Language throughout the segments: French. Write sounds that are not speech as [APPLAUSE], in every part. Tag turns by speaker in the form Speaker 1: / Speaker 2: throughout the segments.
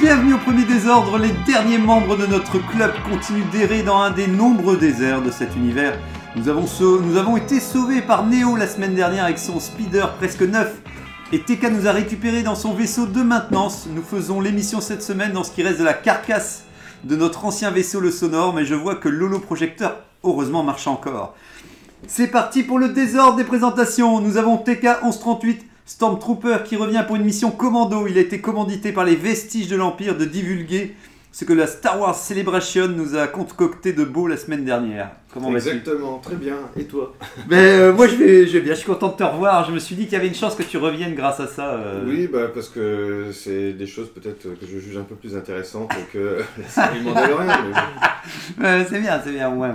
Speaker 1: Bienvenue au premier désordre, les derniers membres de notre club continuent d'errer dans un des nombreux déserts de cet univers. Nous avons, été sauvés par Neo la semaine dernière avec son speeder presque neuf. Et TK nous a récupérés dans son vaisseau de maintenance. Nous faisons l'émission cette semaine dans ce qui reste de la carcasse de notre ancien vaisseau le sonore, mais je vois que l'holo projecteur heureusement marche encore. C'est parti pour le désordre des présentations. Nous avons TK 1138, Stormtrooper qui revient pour une mission commando. Il a été commandité par les vestiges de l'Empire de divulguer ce que la Star Wars Celebration nous a concocté de beau la semaine dernière. Comment vas-tu
Speaker 2: Exactement, très bien. Et toi [LAUGHS]
Speaker 1: Ben, euh, Moi je vais, je vais bien, je suis content de te revoir. Je me suis dit qu'il y avait une chance que tu reviennes grâce à ça. euh.
Speaker 2: Oui, bah parce que c'est des choses peut-être que je juge un peu plus intéressantes que [LAUGHS] la série Mandalorian. mais bon. [LAUGHS]
Speaker 1: Ouais, c'est bien, c'est bien. Ouais.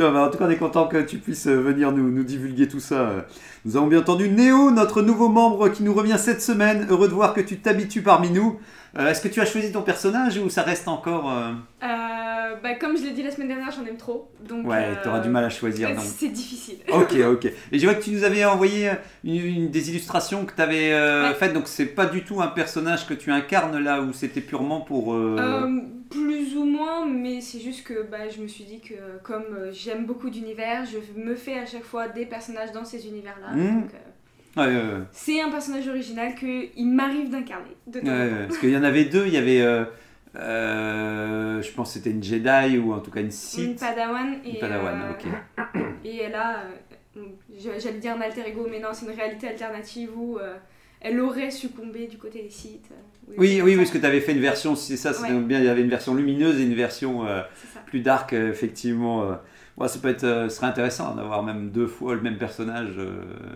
Speaker 1: En tout cas, on est content que tu puisses euh, venir nous, nous divulguer tout ça. euh. Nous avons bien entendu Néo, notre nouveau membre qui nous revient cette semaine. Heureux de voir que tu t'habitues parmi nous. Euh, Est-ce que tu as choisi ton personnage ou ça reste encore. euh,
Speaker 3: Euh, bah, comme je l'ai dit la semaine dernière, j'en aime trop. Donc,
Speaker 1: Ouais, t'auras du mal à choisir. donc.
Speaker 3: C'est difficile. [LAUGHS]
Speaker 1: Ok, ok. Et je vois que tu nous avais envoyé une, une des illustrations que tu avais
Speaker 3: Ouais.
Speaker 1: faites, donc c'est pas du tout un personnage que tu incarnes là, où c'était purement pour. euh,
Speaker 3: Euh, plus ou moins, mais c'est juste que bah, je me suis dit que comme euh, j'aime beaucoup d'univers, je me fais à chaque fois des personnages dans ces univers-là. Donc, euh,
Speaker 1: ouais, ouais, ouais.
Speaker 3: c'est un personnage original qu'il m'arrive d'incarner. De temps
Speaker 1: parce qu'il y en avait deux, il y avait. euh, euh, je pense que c'était une Jedi ou en tout cas une
Speaker 3: Une
Speaker 1: Sith.
Speaker 3: Padawan et,
Speaker 1: Une Padawan,
Speaker 3: euh,
Speaker 1: ok. [COUGHS]
Speaker 3: et elle a, euh, j'allais dire un alter ego, mais non, c'est une réalité alternative où elle aurait succombé du côté des Sith.
Speaker 1: Oui, oui,
Speaker 3: comme
Speaker 1: parce que tu avais fait une version, c'est ça, c'était bien, il y avait une version lumineuse et une version plus dark, effectivement. Euh. Ouais, ça peut être, euh, ce serait intéressant d'avoir même deux fois le même personnage euh,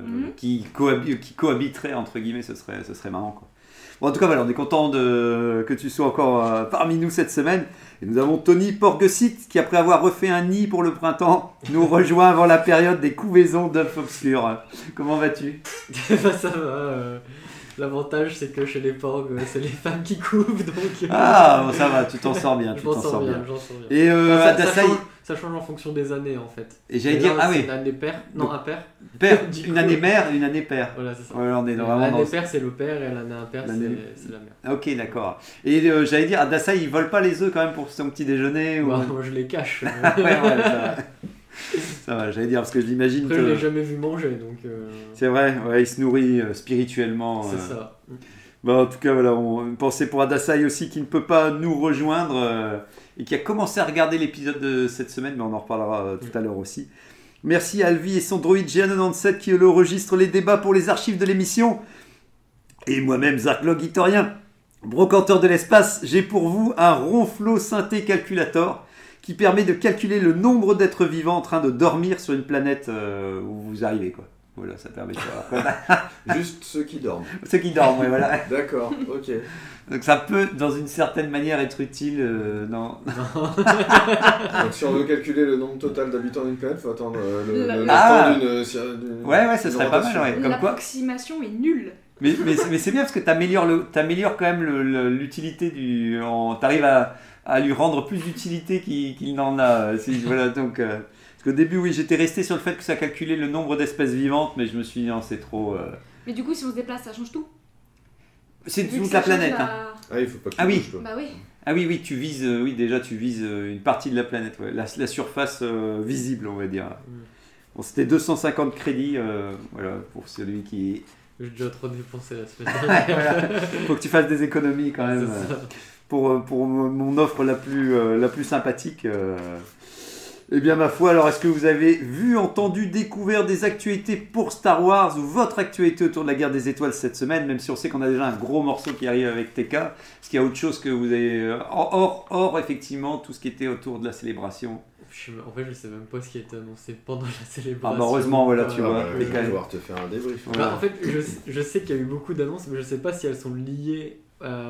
Speaker 3: Mhm.
Speaker 1: qui, cohabi- qui cohabiterait, entre guillemets, ce serait, ce serait marrant. Quoi. Bon, en tout cas, voilà, on est content de, que tu sois encore euh, parmi nous cette semaine. Et nous avons Tony Porgesit qui, après avoir refait un nid pour le printemps, nous [LAUGHS] rejoint avant la période des couvaisons d'œufs obscurs. Comment vas-tu?
Speaker 4: Bah, [LAUGHS] ça va. L'avantage, c'est que chez les porgs, euh, c'est les femmes qui couvent, donc. euh,
Speaker 1: Ah, bon, ça va, tu t'en sors bien, [LAUGHS] tu t'en
Speaker 4: sors bien.
Speaker 1: bien.
Speaker 4: j'en sors bien.
Speaker 1: Et euh,
Speaker 4: Enfin, ça, change, ça change en fonction des années, en fait.
Speaker 1: et j'allais dire, ah oui,
Speaker 4: Une année père. Non, un père.
Speaker 1: père, [LAUGHS] une année mère, une année père.
Speaker 4: Voilà, c'est ça.
Speaker 1: Ouais, on est vraiment
Speaker 4: L'année
Speaker 1: dans...
Speaker 4: père, c'est le père, et l'année impair, c'est la mère.
Speaker 1: Ok, d'accord. Et euh, j'allais dire, Adasai, il vole pas les œufs quand même pour son petit déjeuner ou...
Speaker 4: Bah, moi, je les cache. [LAUGHS]
Speaker 1: ouais, ouais, ça. Ça va, j'allais dire, parce que je l'imagine
Speaker 4: Après, je l'ai jamais vu manger, donc. euh,
Speaker 1: C'est vrai, ouais, il se nourrit euh, spirituellement.
Speaker 4: C'est
Speaker 1: euh.
Speaker 4: ça.
Speaker 1: En tout cas, voilà, on une pensée pour Adasai aussi qui ne peut pas nous rejoindre euh, et qui a commencé à regarder l'épisode de cette semaine, mais on en reparlera tout à l'heure aussi. Merci à Alvi et son droïde GA97 qui le registre les débats pour les archives de l'émission. Et moi-même, Zarklog Hitorien, brocanteur de l'espace, j'ai pour vous un ronflot synthé calculator qui permet de calculer le nombre d'êtres vivants en train de dormir sur une planète euh, où vous arrivez. Quoi. Voilà, ça permet de savoir. [LAUGHS]
Speaker 2: Juste ceux qui dorment.
Speaker 1: Ceux qui dorment, ouais, voilà. [LAUGHS]
Speaker 2: D'accord, ok.
Speaker 1: Donc ça peut, dans une certaine manière, être utile euh, dans... [LAUGHS]
Speaker 2: Donc si on veut calculer le nombre total d'habitants d'une planète, faut attendre euh, le,
Speaker 3: Le-
Speaker 2: le, le
Speaker 1: Ah.
Speaker 2: temps d'une,
Speaker 1: Ouais, ouais, ça
Speaker 2: d'une
Speaker 1: serait pas mal, ouais. Comme quoi
Speaker 3: L'approximation est nulle.
Speaker 1: Mais, mais, mais c'est bien parce que tu améliores, quand même le- le- l'utilité du... Tu arrives à, à lui rendre plus d'utilité qu'il qu'il n'en a. euh, si- voilà, donc... euh, parce qu'au début, oui, j'étais resté sur le fait que ça calculait le nombre d'espèces vivantes, mais je me suis dit, non, c'est trop... euh,
Speaker 3: Mais du coup, si on se déplace, ça change tout.
Speaker 1: C'est toute la planète.
Speaker 3: la-
Speaker 1: hein.
Speaker 2: Ah, il faut pas que tu
Speaker 1: Ah oui.
Speaker 2: bouges, toi.
Speaker 3: Bah oui.
Speaker 1: Ah oui, oui, tu vises, euh, oui, déjà, tu vises euh, une partie de la planète, ouais. la, la surface euh, visible, on va dire. Bon, c'était 250 crédits, euh, voilà, pour celui qui...
Speaker 4: J'ai déjà trop dépensé la semaine [LAUGHS] dernière.
Speaker 1: voilà. Faut que tu fasses des économies quand même
Speaker 4: C'est
Speaker 1: euh,
Speaker 4: ça.
Speaker 1: Pour, euh, pour mon offre la plus, euh, la plus sympathique. euh. Eh bien, ma foi, alors est-ce que vous avez vu, entendu, découvert des actualités pour Star Wars ou votre actualité autour de la guerre des étoiles cette semaine, même si on sait qu'on a déjà un gros morceau qui arrive avec TK Est-ce qu'il y a autre chose que vous avez. Hors, hors, effectivement, tout ce qui était autour de la célébration?
Speaker 4: Je- En fait, je sais même pas ce qui a été annoncé pendant la
Speaker 1: Ah,
Speaker 4: célébration.
Speaker 1: bah, heureusement, voilà, tu
Speaker 2: Ah,
Speaker 1: vois.
Speaker 2: bah, je vais devoir te faire un débrief.
Speaker 4: Bah, en fait, je, je sais qu'il y a eu beaucoup d'annonces, mais je sais pas si elles sont liées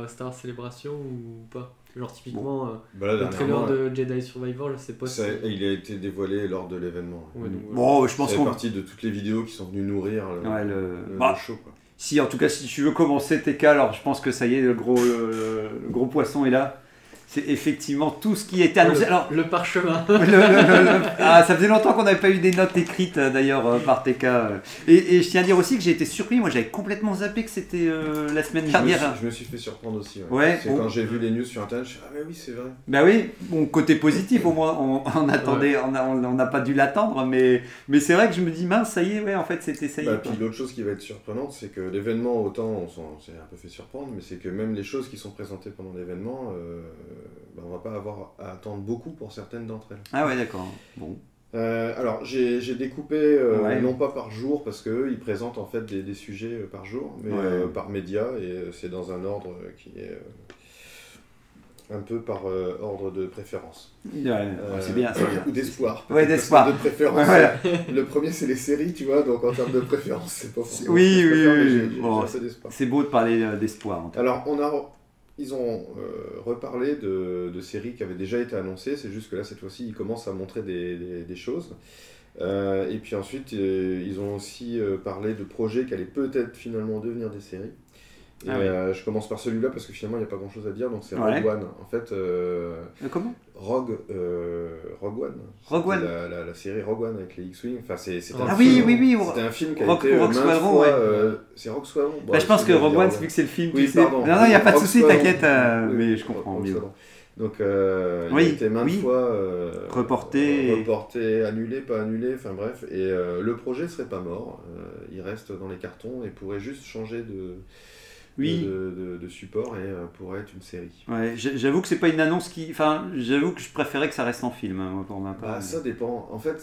Speaker 4: Star Celebration ou pas Genre typiquement, euh,
Speaker 2: Bah, là,
Speaker 4: le trailer de Jedi Survivor, je sais pas si...
Speaker 2: ça- il a été dévoilé lors de l'événement.
Speaker 4: Ouais, donc.
Speaker 1: Bon, je pense
Speaker 2: C'est
Speaker 1: qu'on.
Speaker 2: partie de toutes les vidéos qui sont venues nourrir le,
Speaker 1: Ouais, le-
Speaker 2: le-
Speaker 1: bah,
Speaker 2: le show. Quoi.
Speaker 1: Si, en tout cas, si tu veux commencer TK, alors je pense que ça y est, le gros, le, le gros poisson est là. C'est effectivement tout ce qui était annoncé.
Speaker 4: le,
Speaker 1: Alors,
Speaker 4: le parchemin. [LAUGHS]
Speaker 1: le- le- le- le- ah, ça faisait longtemps qu'on n'avait pas eu des notes écrites euh, d'ailleurs euh, par TK. euh. Et, et je tiens à dire aussi que j'ai été surpris. Moi, j'avais complètement zappé que c'était euh, la semaine
Speaker 2: Je me,
Speaker 1: dernière.
Speaker 2: suis, je me suis fait surprendre aussi. Ouais.
Speaker 1: Ouais,
Speaker 2: c'est
Speaker 1: on-
Speaker 2: quand j'ai vu les news sur internet, je suis ah mais oui c'est vrai.
Speaker 1: Bah oui, bon, côté positif, au moins, on, on attendait, on a- on n'a pas dû l'attendre, mais, mais c'est vrai que je me dis, mince, ça y est, ouais, en fait, c'était ça y est.
Speaker 2: Bah, puis l'autre chose qui va être surprenante, c'est que l'événement, autant on s'est un peu fait surprendre, mais c'est que même les choses qui sont présentées pendant l'événement, euh, bah, on va pas avoir à attendre beaucoup pour certaines d'entre elles.
Speaker 1: Ah ouais, d'accord. Bon.
Speaker 2: Euh, alors j'ai découpé, euh,
Speaker 1: Ouais.
Speaker 2: non pas par jour, parce qu'eux ils présentent en fait des, des sujets par jour, mais
Speaker 1: Ouais.
Speaker 2: euh, par média, et c'est dans un ordre qui est un peu par ordre de préférence.
Speaker 1: Ouais, c'est bien. [COUGHS]
Speaker 2: Ou d'espoir.
Speaker 1: Ouais, d'espoir.
Speaker 2: De préférence.
Speaker 1: Voilà.
Speaker 2: Le premier, c'est les séries, tu vois, donc en termes de préférence, c'est pas forcément
Speaker 1: Oui, oui, oui, Bon. C'est beau de parler d'espoir.
Speaker 2: Alors, on a, ils ont euh, reparlé de, séries qui avaient déjà été annoncées, c'est juste que là, cette fois-ci, ils commencent à montrer des, choses. Euh, et puis ensuite, euh, ils ont aussi parlé de projets qui allaient peut-être finalement devenir des séries. Et,
Speaker 1: Ah oui.
Speaker 2: euh, je commence par celui-là parce que finalement, il n'y a pas grand-chose à dire, donc c'est
Speaker 1: Ouais.
Speaker 2: Rogue One. En fait, euh,
Speaker 1: Euh, comment?
Speaker 2: Rogue, euh, Rogue One.
Speaker 1: Rogue One.
Speaker 2: La, la- la série Rogue One avec les X-Wing. Enfin, c'est un
Speaker 1: Ah
Speaker 2: film.
Speaker 1: oui, oui, oui.
Speaker 2: C'était un film qui a
Speaker 1: Rogue-
Speaker 2: été maintes
Speaker 1: Squadron,
Speaker 2: fois,
Speaker 1: ouais.
Speaker 2: c'est Rogue Squadron. Bon,
Speaker 1: Bah, je pense que Rogue One, vu que c'est le film
Speaker 2: Oui, pardon.
Speaker 1: Non, non, il n'y a pas de souci, t'inquiète,
Speaker 2: Oui,
Speaker 1: mais
Speaker 2: oui,
Speaker 1: je comprends mieux.
Speaker 2: Donc, euh,
Speaker 1: Oui,
Speaker 2: il a été maintes
Speaker 1: oui.
Speaker 2: fois euh,
Speaker 1: Reporté.
Speaker 2: reporté, annulé, pas annulé, enfin bref. Et euh, le projet serait pas mort. Il reste dans les cartons et pourrait juste changer de,
Speaker 1: Oui.
Speaker 2: de, de- de support et euh, pourrait être une série.
Speaker 1: Ouais, j'avoue que c'est pas une annonce qui. Enfin, j'avoue que je préférais que ça reste en film, hein, pour ma part.
Speaker 2: Bah, ça dépend. En fait,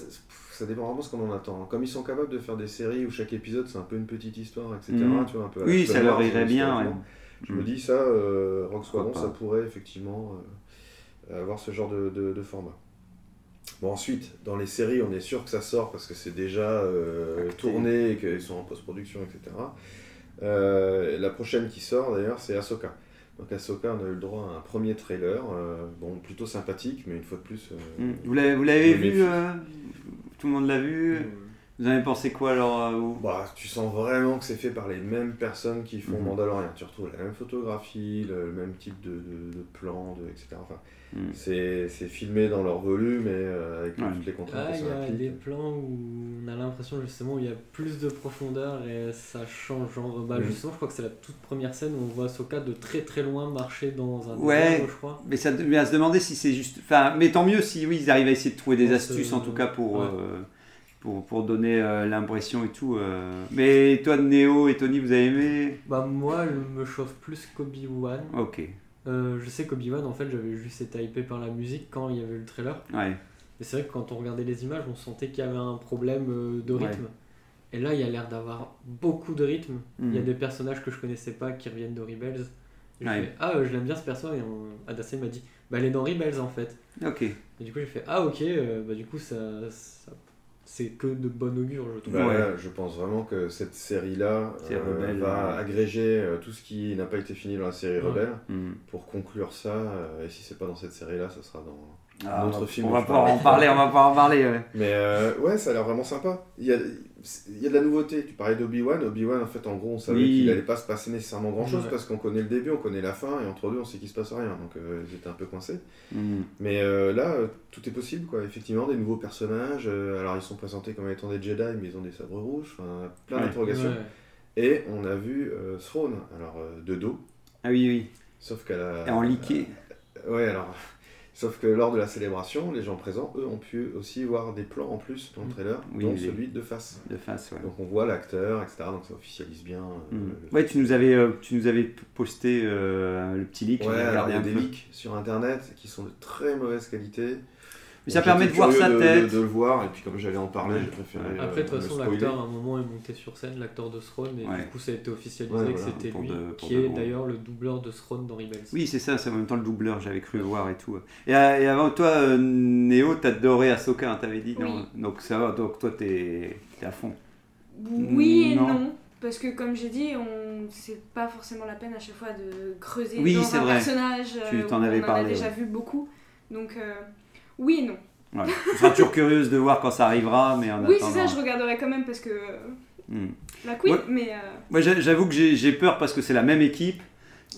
Speaker 2: ça dépend vraiment de ce qu'on en attend. Comme ils sont capables de faire des séries où chaque épisode c'est un peu une petite histoire, etc.
Speaker 1: Mhm.
Speaker 2: Tu vois, un peu
Speaker 1: Oui, ça leur irait bien, ouais.
Speaker 2: Je me
Speaker 1: Mhm.
Speaker 2: dis ça, euh, Rogue Squadron, ça pourrait effectivement euh, avoir ce genre de, de- de format. Bon, ensuite, dans les séries, on est sûr que ça sort parce que c'est déjà euh, tourné et qu'ils sont en post-production, etc. Euh, la prochaine qui sort d'ailleurs, c'est Ahsoka. Donc Ahsoka, on a eu le droit à un premier trailer, euh, bon, plutôt sympathique, mais une fois de plus. euh,
Speaker 1: Mm. Vous l'avez, vu Tout le monde l'a vu Vous avez pensé quoi alors euh, vous?
Speaker 2: Bah, tu sens vraiment que c'est fait par les mêmes personnes qui font
Speaker 1: Mhm.
Speaker 2: Mandalorian. Tu retrouves la même photographie, le, le même type de, de, de plan, de, etc. Enfin,
Speaker 1: Mhm.
Speaker 2: c'est, c'est filmé dans leur volume et euh, avec
Speaker 1: Ouais.
Speaker 2: toutes les contraintes
Speaker 4: Ah, il y a
Speaker 2: implique.
Speaker 4: des plans où on a l'impression justement où il y a plus de profondeur et ça change. Genre, bah,
Speaker 2: Mhm.
Speaker 4: justement, je crois que c'est la toute première scène où on voit Soka de très très loin marcher dans un
Speaker 1: Ouais.
Speaker 4: désert, je crois.
Speaker 1: Mais ça devait à se demander si c'est juste. Enfin, mais tant mieux si oui, ils arrivent à essayer de trouver des astuces
Speaker 4: se-
Speaker 1: en tout cas pour,
Speaker 4: ouais.
Speaker 1: euh, pour, pour donner euh, l'impression et tout. euh. Mais toi, Néo et Tony, vous avez aimé?
Speaker 4: Bah, moi, elle me chauffe plus qu'Obi-Wan.
Speaker 1: Ok.
Speaker 4: Euh, je sais qu'Obi-Wan, en fait, j'avais juste été hypé par la musique quand il y avait le trailer.
Speaker 1: Ouais.
Speaker 4: Mais c'est vrai que quand on regardait les images, on sentait qu'il y avait un problème de
Speaker 1: Ouais.
Speaker 4: rythme. Et là, il y a l'air d'avoir beaucoup de rythme. Il y a
Speaker 1: Mhm.
Speaker 4: des personnages que je connaissais pas qui reviennent de Rebels. Et je
Speaker 1: Ouais.
Speaker 4: fais, ah, je l'aime bien ce perso. Et on... Adacé m'a dit, bah, elle est dans Rebels en fait.
Speaker 1: Ok.
Speaker 4: Et du coup, j'ai fait, ah, ok, bah, du coup, ça, ça- c'est que de bon augure, je trouve.
Speaker 2: Bah,
Speaker 1: Ouais.
Speaker 2: là, je pense vraiment que cette série-là euh, va
Speaker 1: ouais.
Speaker 2: agréger euh, tout ce qui n'a pas été fini dans la série
Speaker 4: Ouais.
Speaker 2: Rebelle
Speaker 1: Mm.
Speaker 2: pour conclure ça. euh, et si c'est pas dans cette série-là, ça sera dans
Speaker 1: Ah,
Speaker 2: un autre film.
Speaker 1: on va
Speaker 2: parle.
Speaker 1: en parler, on va pouvoir en parler. ouais.
Speaker 2: Mais euh, ouais, ça a l'air vraiment sympa. Il y a, il y a de la nouveauté. Tu parlais d'Obi-Wan. Obi-Wan, en fait, en gros, on savait
Speaker 1: Oui.
Speaker 2: qu'il allait pas se passer nécessairement grand-chose
Speaker 4: Ouais.
Speaker 2: parce qu'on connaît le début, on connaît la fin, et entre deux, on sait qu'il se passe rien. Donc euh, ils étaient un peu coincés.
Speaker 1: Mm.
Speaker 2: Mais euh, là, euh, tout est possible, quoi. Effectivement, des nouveaux personnages. euh, alors, ils sont présentés comme étant des Jedi, mais ils ont des sabres rouges. Enfin, plein
Speaker 1: Ouais.
Speaker 2: d'interrogations.
Speaker 4: Ouais.
Speaker 2: Et on a vu euh, Throne, alors euh, de dos,
Speaker 1: Ah oui, oui.
Speaker 2: sauf qu'elle a.
Speaker 1: Et en liqué.
Speaker 2: Ouais, alors. Sauf que lors de la célébration, les gens présents, eux, ont pu aussi voir des plans en plus dans le trailer,
Speaker 1: Oui,
Speaker 2: dont celui de face.
Speaker 1: De face, ouais.
Speaker 2: Donc on voit l'acteur, etc. Donc ça officialise bien. euh,
Speaker 1: Mm.
Speaker 2: le-
Speaker 1: Ouais, tu nous avais, euh, tu nous avais posté euh, le petit leak.
Speaker 2: Ouais, il y a des leaks sur internet qui sont de très mauvaise qualité.
Speaker 1: Mais ça permet de voir sa
Speaker 2: de-
Speaker 1: tête.
Speaker 2: De, le voir, et puis comme j'allais en parler,
Speaker 1: Ouais.
Speaker 2: j'ai préféré. Euh,
Speaker 4: Après, de toute façon, l'acteur à un moment est monté sur scène, l'acteur de Throne, et
Speaker 1: Ouais.
Speaker 4: du coup, ça a été officialisé
Speaker 2: Ouais,
Speaker 4: que c'était lui,
Speaker 1: de-
Speaker 4: qui
Speaker 1: de
Speaker 4: est d'ailleurs le doubleur de Throne dans Rebels.
Speaker 1: Oui, c'est ça, c'est en même temps le doubleur, j'avais cru le voir et tout. Et, euh, et avant toi, euh, Néo, t'adorais Ahsoka, hein, t'avais dit, non Donc ça va, donc toi t'es t'es à fond.
Speaker 3: Oui et
Speaker 1: Non.
Speaker 3: non. Parce que comme j'ai dit, on c'est pas forcément la peine à chaque fois de creuser
Speaker 1: Oui,
Speaker 3: dans un
Speaker 1: vrai.
Speaker 3: personnage.
Speaker 1: Tu
Speaker 3: euh,
Speaker 1: t'en avais
Speaker 3: on en
Speaker 1: parlé,
Speaker 3: a déjà
Speaker 1: ouais.
Speaker 3: vu beaucoup. Donc, euh, oui et non.
Speaker 1: Ouais. Tu seras toujours curieuse de voir quand ça arrivera, mais en
Speaker 3: Oui, c'est ça, je regarderai quand même parce que.
Speaker 1: Hmm.
Speaker 3: La queen,
Speaker 1: Ouais.
Speaker 3: mais. euh,
Speaker 1: j'avoue que j'ai j'ai peur parce que c'est la même équipe,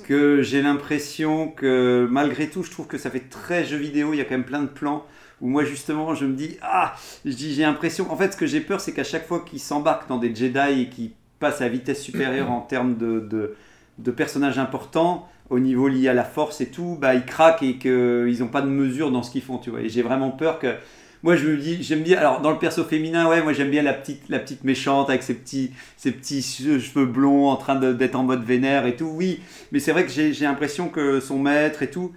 Speaker 1: que j'ai l'impression que malgré tout, je trouve que ça fait très jeu vidéo. Il y a quand même plein de plans où moi, justement, je me dis ah, je dis j'ai l'impression. En fait, ce que j'ai peur, c'est qu'à chaque fois qu'ils s'embarquent dans des Jedi et qu'ils passent à vitesse supérieure en termes de, de, de personnages importants au niveau lié à la force et tout, bah ils craquent et qu'ils n'ont pas de mesure dans ce qu'ils font, tu vois. Et j'ai vraiment peur que moi je me dis, j'aime bien, alors dans le perso féminin, ouais, moi j'aime bien la petite, la petite méchante avec ses petits, ses petits che- cheveux blonds en train d'être en mode vénère et tout, oui, mais c'est vrai que j'ai l'impression que son maître et tout,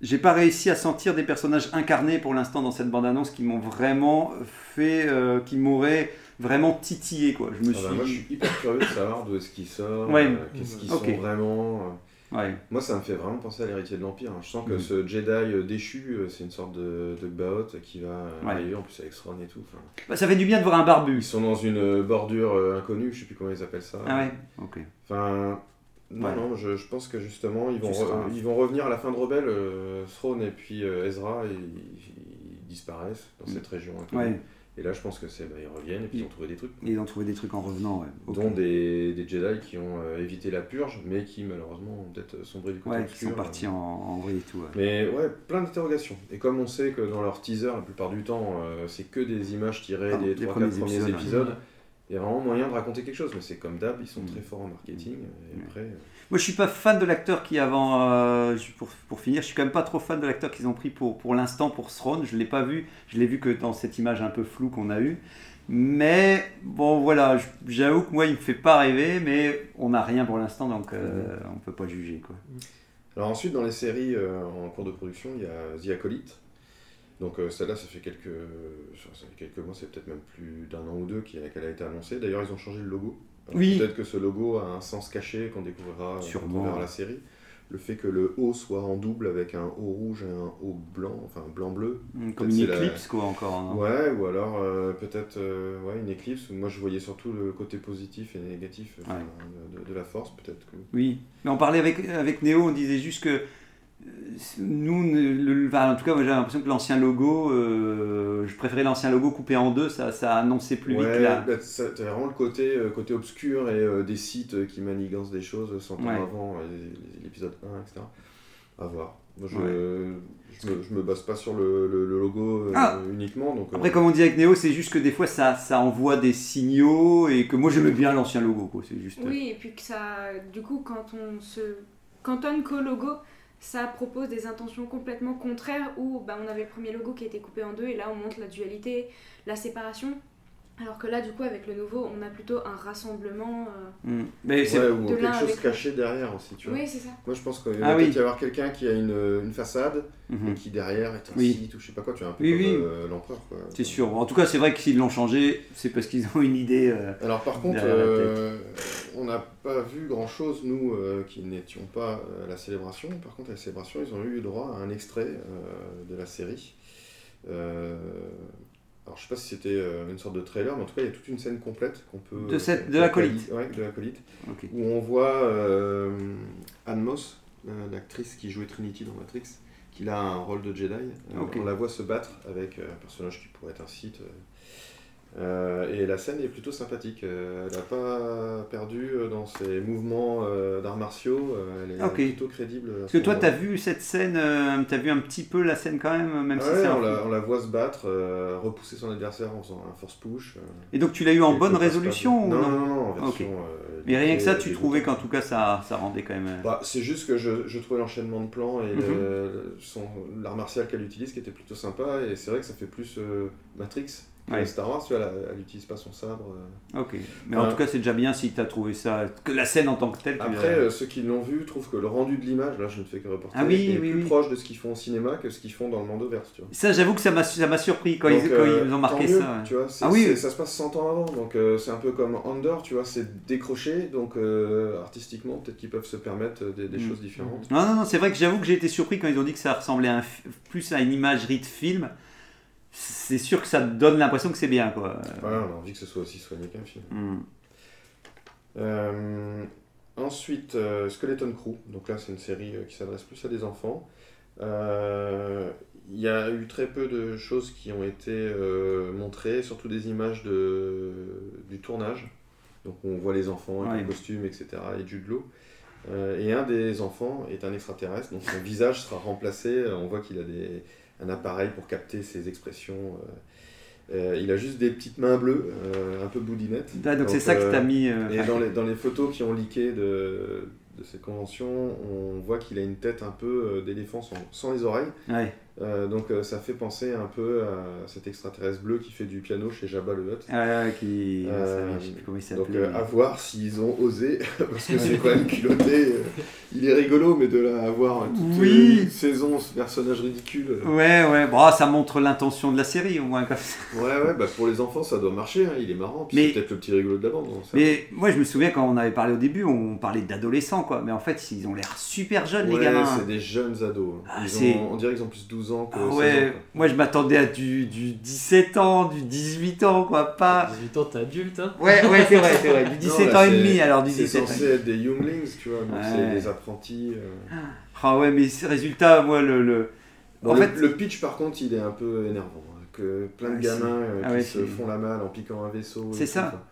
Speaker 1: j'ai pas réussi à sentir des personnages incarnés pour l'instant dans cette bande-annonce qui m'ont vraiment fait, euh, qui m'auraient vraiment titillé, quoi. Je me
Speaker 2: Ah
Speaker 1: suis
Speaker 2: bah, moi, je suis hyper curieux de savoir d'où est-ce qu'ils sortent,
Speaker 1: Ouais.
Speaker 2: euh, qu'est-ce qu'ils
Speaker 1: Ok.
Speaker 2: sont vraiment. euh.
Speaker 1: Ouais.
Speaker 2: Moi, ça me fait vraiment penser à l'héritier de l'Empire. hein. Je sens que
Speaker 1: Mhm.
Speaker 2: ce Jedi euh, déchu, euh, c'est une sorte de, de Baot qui va
Speaker 1: Ouais.
Speaker 2: arriver, en plus avec Thrawn et tout.
Speaker 1: Bah, ça fait du bien de voir un barbu.
Speaker 2: Ils sont dans une euh, bordure euh, inconnue, je sais plus comment ils appellent ça.
Speaker 1: Ah ouais, ok.
Speaker 2: Enfin, non,
Speaker 1: Ouais.
Speaker 2: non, je, je pense que justement, ils vont, re- ils vont revenir à la fin de Rebelle, euh, Thrawn et puis euh, Ezra, et ils, ils disparaissent dans
Speaker 1: Mm.
Speaker 2: cette région inconnue.
Speaker 1: Ouais.
Speaker 2: Et là, je pense que c'est, bah, ils reviennent et puis ils ont trouvé des trucs.
Speaker 1: Ils ont trouvé des trucs en revenant, ouais.
Speaker 2: Dont des, des Jedi qui ont euh, évité la purge, mais qui malheureusement ont peut-être sombré du côté
Speaker 1: Ouais, qui sont partis en, en vrille et tout. ouais.
Speaker 2: Mais ouais, plein d'interrogations. Et comme on sait que dans leur teaser, la plupart du temps, euh, c'est que des images tirées des
Speaker 1: les
Speaker 2: 3-4
Speaker 1: premiers
Speaker 2: premiers
Speaker 1: épisodes, ouais.
Speaker 2: il y a vraiment moyen de raconter quelque chose. Mais c'est comme d'hab, ils sont
Speaker 1: Mm.
Speaker 2: très forts en marketing. Et
Speaker 1: Mm.
Speaker 2: après, euh,
Speaker 1: Moi, je suis pas fan de l'acteur qui avant. euh, pour, pour finir, je suis quand même pas trop fan de l'acteur qu'ils ont pris pour, pour l'instant pour Throne. Je l'ai pas vu. Je l'ai vu que dans cette image un peu floue qu'on a eue. Mais bon, voilà. J'avoue que moi, il me fait pas rêver, mais on n'a rien pour l'instant, donc euh, on peut pas juger quoi.
Speaker 2: Alors ensuite, dans les séries euh, en cours de production, il y a The Acolyte. Donc euh, celle-là, ça fait quelques, ça fait quelques mois, c'est peut-être même plus d'un an ou deux qu'elle a été annoncée. D'ailleurs, ils ont changé le logo.
Speaker 1: Oui.
Speaker 2: Peut-être que ce logo a un sens caché qu'on découvrira euh,
Speaker 1: Sûrement.
Speaker 2: quand on la série. Le fait que le haut soit en double avec un haut rouge et un haut blanc, enfin blanc-bleu.
Speaker 1: Hum, Comme une
Speaker 2: la-
Speaker 1: éclipse quoi encore. non
Speaker 2: Ouais, ou alors euh, peut-être euh, ouais, une éclipse. Moi, je voyais surtout le côté positif et négatif euh,
Speaker 1: Ouais.
Speaker 2: de, la force, peut-être que.
Speaker 1: Oui, mais on parlait avec, avec Néo, on disait juste que euh, nous, le- le- enfin, en tout cas, moi, j'ai l'impression que l'ancien logo, euh, je préférais l'ancien logo coupé en deux, ça, ça annonçait plus
Speaker 2: ouais,
Speaker 1: vite là.
Speaker 2: bah, vraiment le côté, euh, côté obscur et euh, des sites qui manigancent des choses 100 ans
Speaker 1: Ouais.
Speaker 2: avant l'épisode 1, etc. À voir. Moi, je,
Speaker 1: Ouais.
Speaker 2: je, me, je me base pas sur le, le- le logo euh,
Speaker 1: Ah.
Speaker 2: uniquement. Donc, euh,
Speaker 1: Après, comme on dit avec Néo, c'est juste que des fois ça, ça envoie des signaux et que moi j'aimais bien l'ancien logo, quoi. C'est juste.
Speaker 3: Oui, et puis que ça. Du coup, quand on se cantonne qu'au logo, ça propose des intentions complètement contraires où bah, on avait le premier logo qui été coupé en deux et là on montre la dualité, la séparation. Alors que là, du coup, avec le nouveau, on a plutôt un rassemblement. euh,
Speaker 1: Hum. Mais c'est
Speaker 2: ouais, ou
Speaker 3: de
Speaker 2: quelque chose
Speaker 3: avec
Speaker 2: caché derrière aussi, tu vois.
Speaker 3: Oui, c'est ça.
Speaker 2: Moi, je pense qu'il va
Speaker 1: Ah
Speaker 2: peut-être
Speaker 1: oui.
Speaker 2: y avoir quelqu'un qui a une, une façade
Speaker 1: Mhm.
Speaker 2: et qui derrière est un
Speaker 1: Oui.
Speaker 2: site ou je sais pas quoi, tu vois, un peu
Speaker 1: Oui,
Speaker 2: comme
Speaker 1: oui.
Speaker 2: euh, l'empereur. quoi.
Speaker 1: c'est sûr. En tout cas, c'est vrai que s'ils l'ont changé, c'est parce qu'ils ont une idée. euh,
Speaker 2: Alors par contre, euh, on n'a pas vu grand-chose, nous, euh, qui n'étions pas euh, à la célébration. Par contre, à la célébration, ils ont eu droit à un extrait euh, de la série. Euh, alors je sais pas si c'était euh, une sorte de trailer, mais en tout cas, il y a toute une scène complète qu'on peut...
Speaker 1: De cette- de l'acolyte.
Speaker 2: Ouais, de l'acolyte.
Speaker 1: Ok.
Speaker 2: Où on voit euh, Anne Moss, euh, l'actrice qui jouait Trinity dans Matrix, qui a un rôle de Jedi. On la voit se battre avec un personnage qui pourrait être un Sith. Euh, et la scène est plutôt sympathique. Euh, elle n'a pas perdu euh, dans ses mouvements euh, d'arts martiaux. elle est plutôt crédible.
Speaker 1: Parce
Speaker 2: ce
Speaker 1: que toi,
Speaker 2: moment-là.
Speaker 1: t'as vu cette scène, euh, t'as vu un petit peu la scène quand même, même
Speaker 2: Ah
Speaker 1: si
Speaker 2: ouais, on, la, on la voit se battre, repousser son adversaire en faisant un force push.
Speaker 1: Et donc tu l'as eu en bonne résolution ou
Speaker 2: non,
Speaker 1: non
Speaker 2: non, en version.
Speaker 1: Mais rien que ça, tu trouvais qu'en tout cas ça, ça rendait quand même.
Speaker 2: Bah, c'est juste que je, je trouvais l'enchaînement de plans et son- l'art martial qu'elle utilise qui était plutôt sympa. Et c'est vrai que ça fait plus Matrix
Speaker 1: Ouais.
Speaker 2: Star Wars. Tu vois, elle- n'utilise pas son sabre. euh.
Speaker 1: Ok. Mais en tout cas, c'est déjà bien si tu as trouvé ça. Que la scène en tant que telle.
Speaker 2: Après, euh, ceux qui l'ont vu trouvent que le rendu de l'image, là je ne fais que reporter,
Speaker 1: Ah oui,
Speaker 2: est
Speaker 1: oui,
Speaker 2: plus
Speaker 1: oui.
Speaker 2: proche de ce qu'ils font au cinéma que ce qu'ils font dans le Mandoverse. Tu vois.
Speaker 1: Ça, j'avoue que ça m'a surpris quand,
Speaker 2: Donc,
Speaker 1: ils, quand
Speaker 2: euh,
Speaker 1: ils ont marqué
Speaker 2: mieux,
Speaker 1: ça. ouais.
Speaker 2: Tu vois,
Speaker 1: Ah oui,
Speaker 2: ça se passe 100 ans avant, donc euh, c'est un peu comme Under, tu vois, c'est décroché, donc artistiquement, peut-être qu'ils peuvent se permettre des, des
Speaker 1: Mm.
Speaker 2: choses différentes.
Speaker 1: Non, non, non, c'est vrai que j'avoue que j'ai été surpris quand ils ont dit que ça ressemblait à un plus à une imagerie de film. C'est sûr que ça donne l'impression que c'est bien, quoi.
Speaker 2: On a envie que ce soit aussi soigné qu'un film.
Speaker 1: Hmm.
Speaker 2: Euh, ensuite, euh, Skeleton Crew. Donc là, c'est une série euh, qui s'adresse plus à des enfants. Euh, Il y a eu très peu de choses qui ont été montrées, surtout des images de, du tournage. Donc on voit les enfants avec
Speaker 1: Ouais.
Speaker 2: les costumes, etc. et. Euh, et un des enfants est un extraterrestre, donc son visage sera remplacé. On voit qu'il a des, un appareil pour capter ses expressions. euh. Euh, il a juste des petites mains bleues, euh, un peu boudinettes.
Speaker 1: Ah, donc c'est ça que t'as mis.
Speaker 2: et dans les, dans les photos qui ont leaké de, de cette convention, on voit qu'il a une tête un peu d'éléphant sans, sans les oreilles.
Speaker 1: ouais.
Speaker 2: Euh, donc euh, ça fait penser un peu à cet extraterrestre bleu qui fait du piano chez Jabba le Hutt.
Speaker 1: Ah, ouais, qui...
Speaker 2: Euh,
Speaker 1: je sais plus comment il
Speaker 2: Donc
Speaker 1: s'appelait.
Speaker 2: euh, à voir s'ils ont osé, [LAUGHS] parce que c'est quand même culotté. il est rigolo, mais de là à avoir toute
Speaker 1: Oui.
Speaker 2: une saison ce personnage ridicule.
Speaker 1: Ouais, ouais, bon, ah, ça montre l'intention de la série au moins. comme ça.
Speaker 2: Ouais, ouais, bah pour les enfants ça doit marcher, hein, il est marrant. Puis
Speaker 1: Mais-
Speaker 2: c'est peut-être le petit rigolo de la bande.
Speaker 1: Mais moi, je me souviens quand on avait parlé au début, on parlait d'adolescents, quoi. Mais en fait, ils ont l'air super jeunes,
Speaker 2: Ouais,
Speaker 1: les gamins.
Speaker 2: c'est des jeunes ados. hein.
Speaker 1: Ah,
Speaker 2: Ils ont, on dirait qu'ils ont plus de 12 ans que
Speaker 1: Ah
Speaker 2: 16
Speaker 1: ouais,
Speaker 2: ans.
Speaker 1: moi je m'attendais à du, du 17 ans, du 18 ans, quoi. Pas.
Speaker 4: 18 ans, t'es adulte, hein
Speaker 1: Ouais, ouais, c'est vrai, c'est vrai. Du 17 [LAUGHS]
Speaker 2: Non, là,
Speaker 1: ans et
Speaker 2: c'est-
Speaker 1: demi, alors du
Speaker 2: C'est
Speaker 1: 17 ans.
Speaker 2: censé être des younglings, tu vois,
Speaker 1: Ouais.
Speaker 2: c'est des apprentis. euh.
Speaker 1: Ah ouais, mais ce résultat, moi, le. le...
Speaker 2: Bon,
Speaker 1: en
Speaker 2: le,
Speaker 1: fait,
Speaker 2: le pitch, par contre, il est un peu énervant. hein, Que plein de
Speaker 1: Ah,
Speaker 2: gamins
Speaker 1: c'est-
Speaker 2: euh,
Speaker 1: ah
Speaker 2: qui
Speaker 1: ouais,
Speaker 2: se
Speaker 1: c'est-
Speaker 2: font la malle en piquant un vaisseau.
Speaker 1: C'est ça.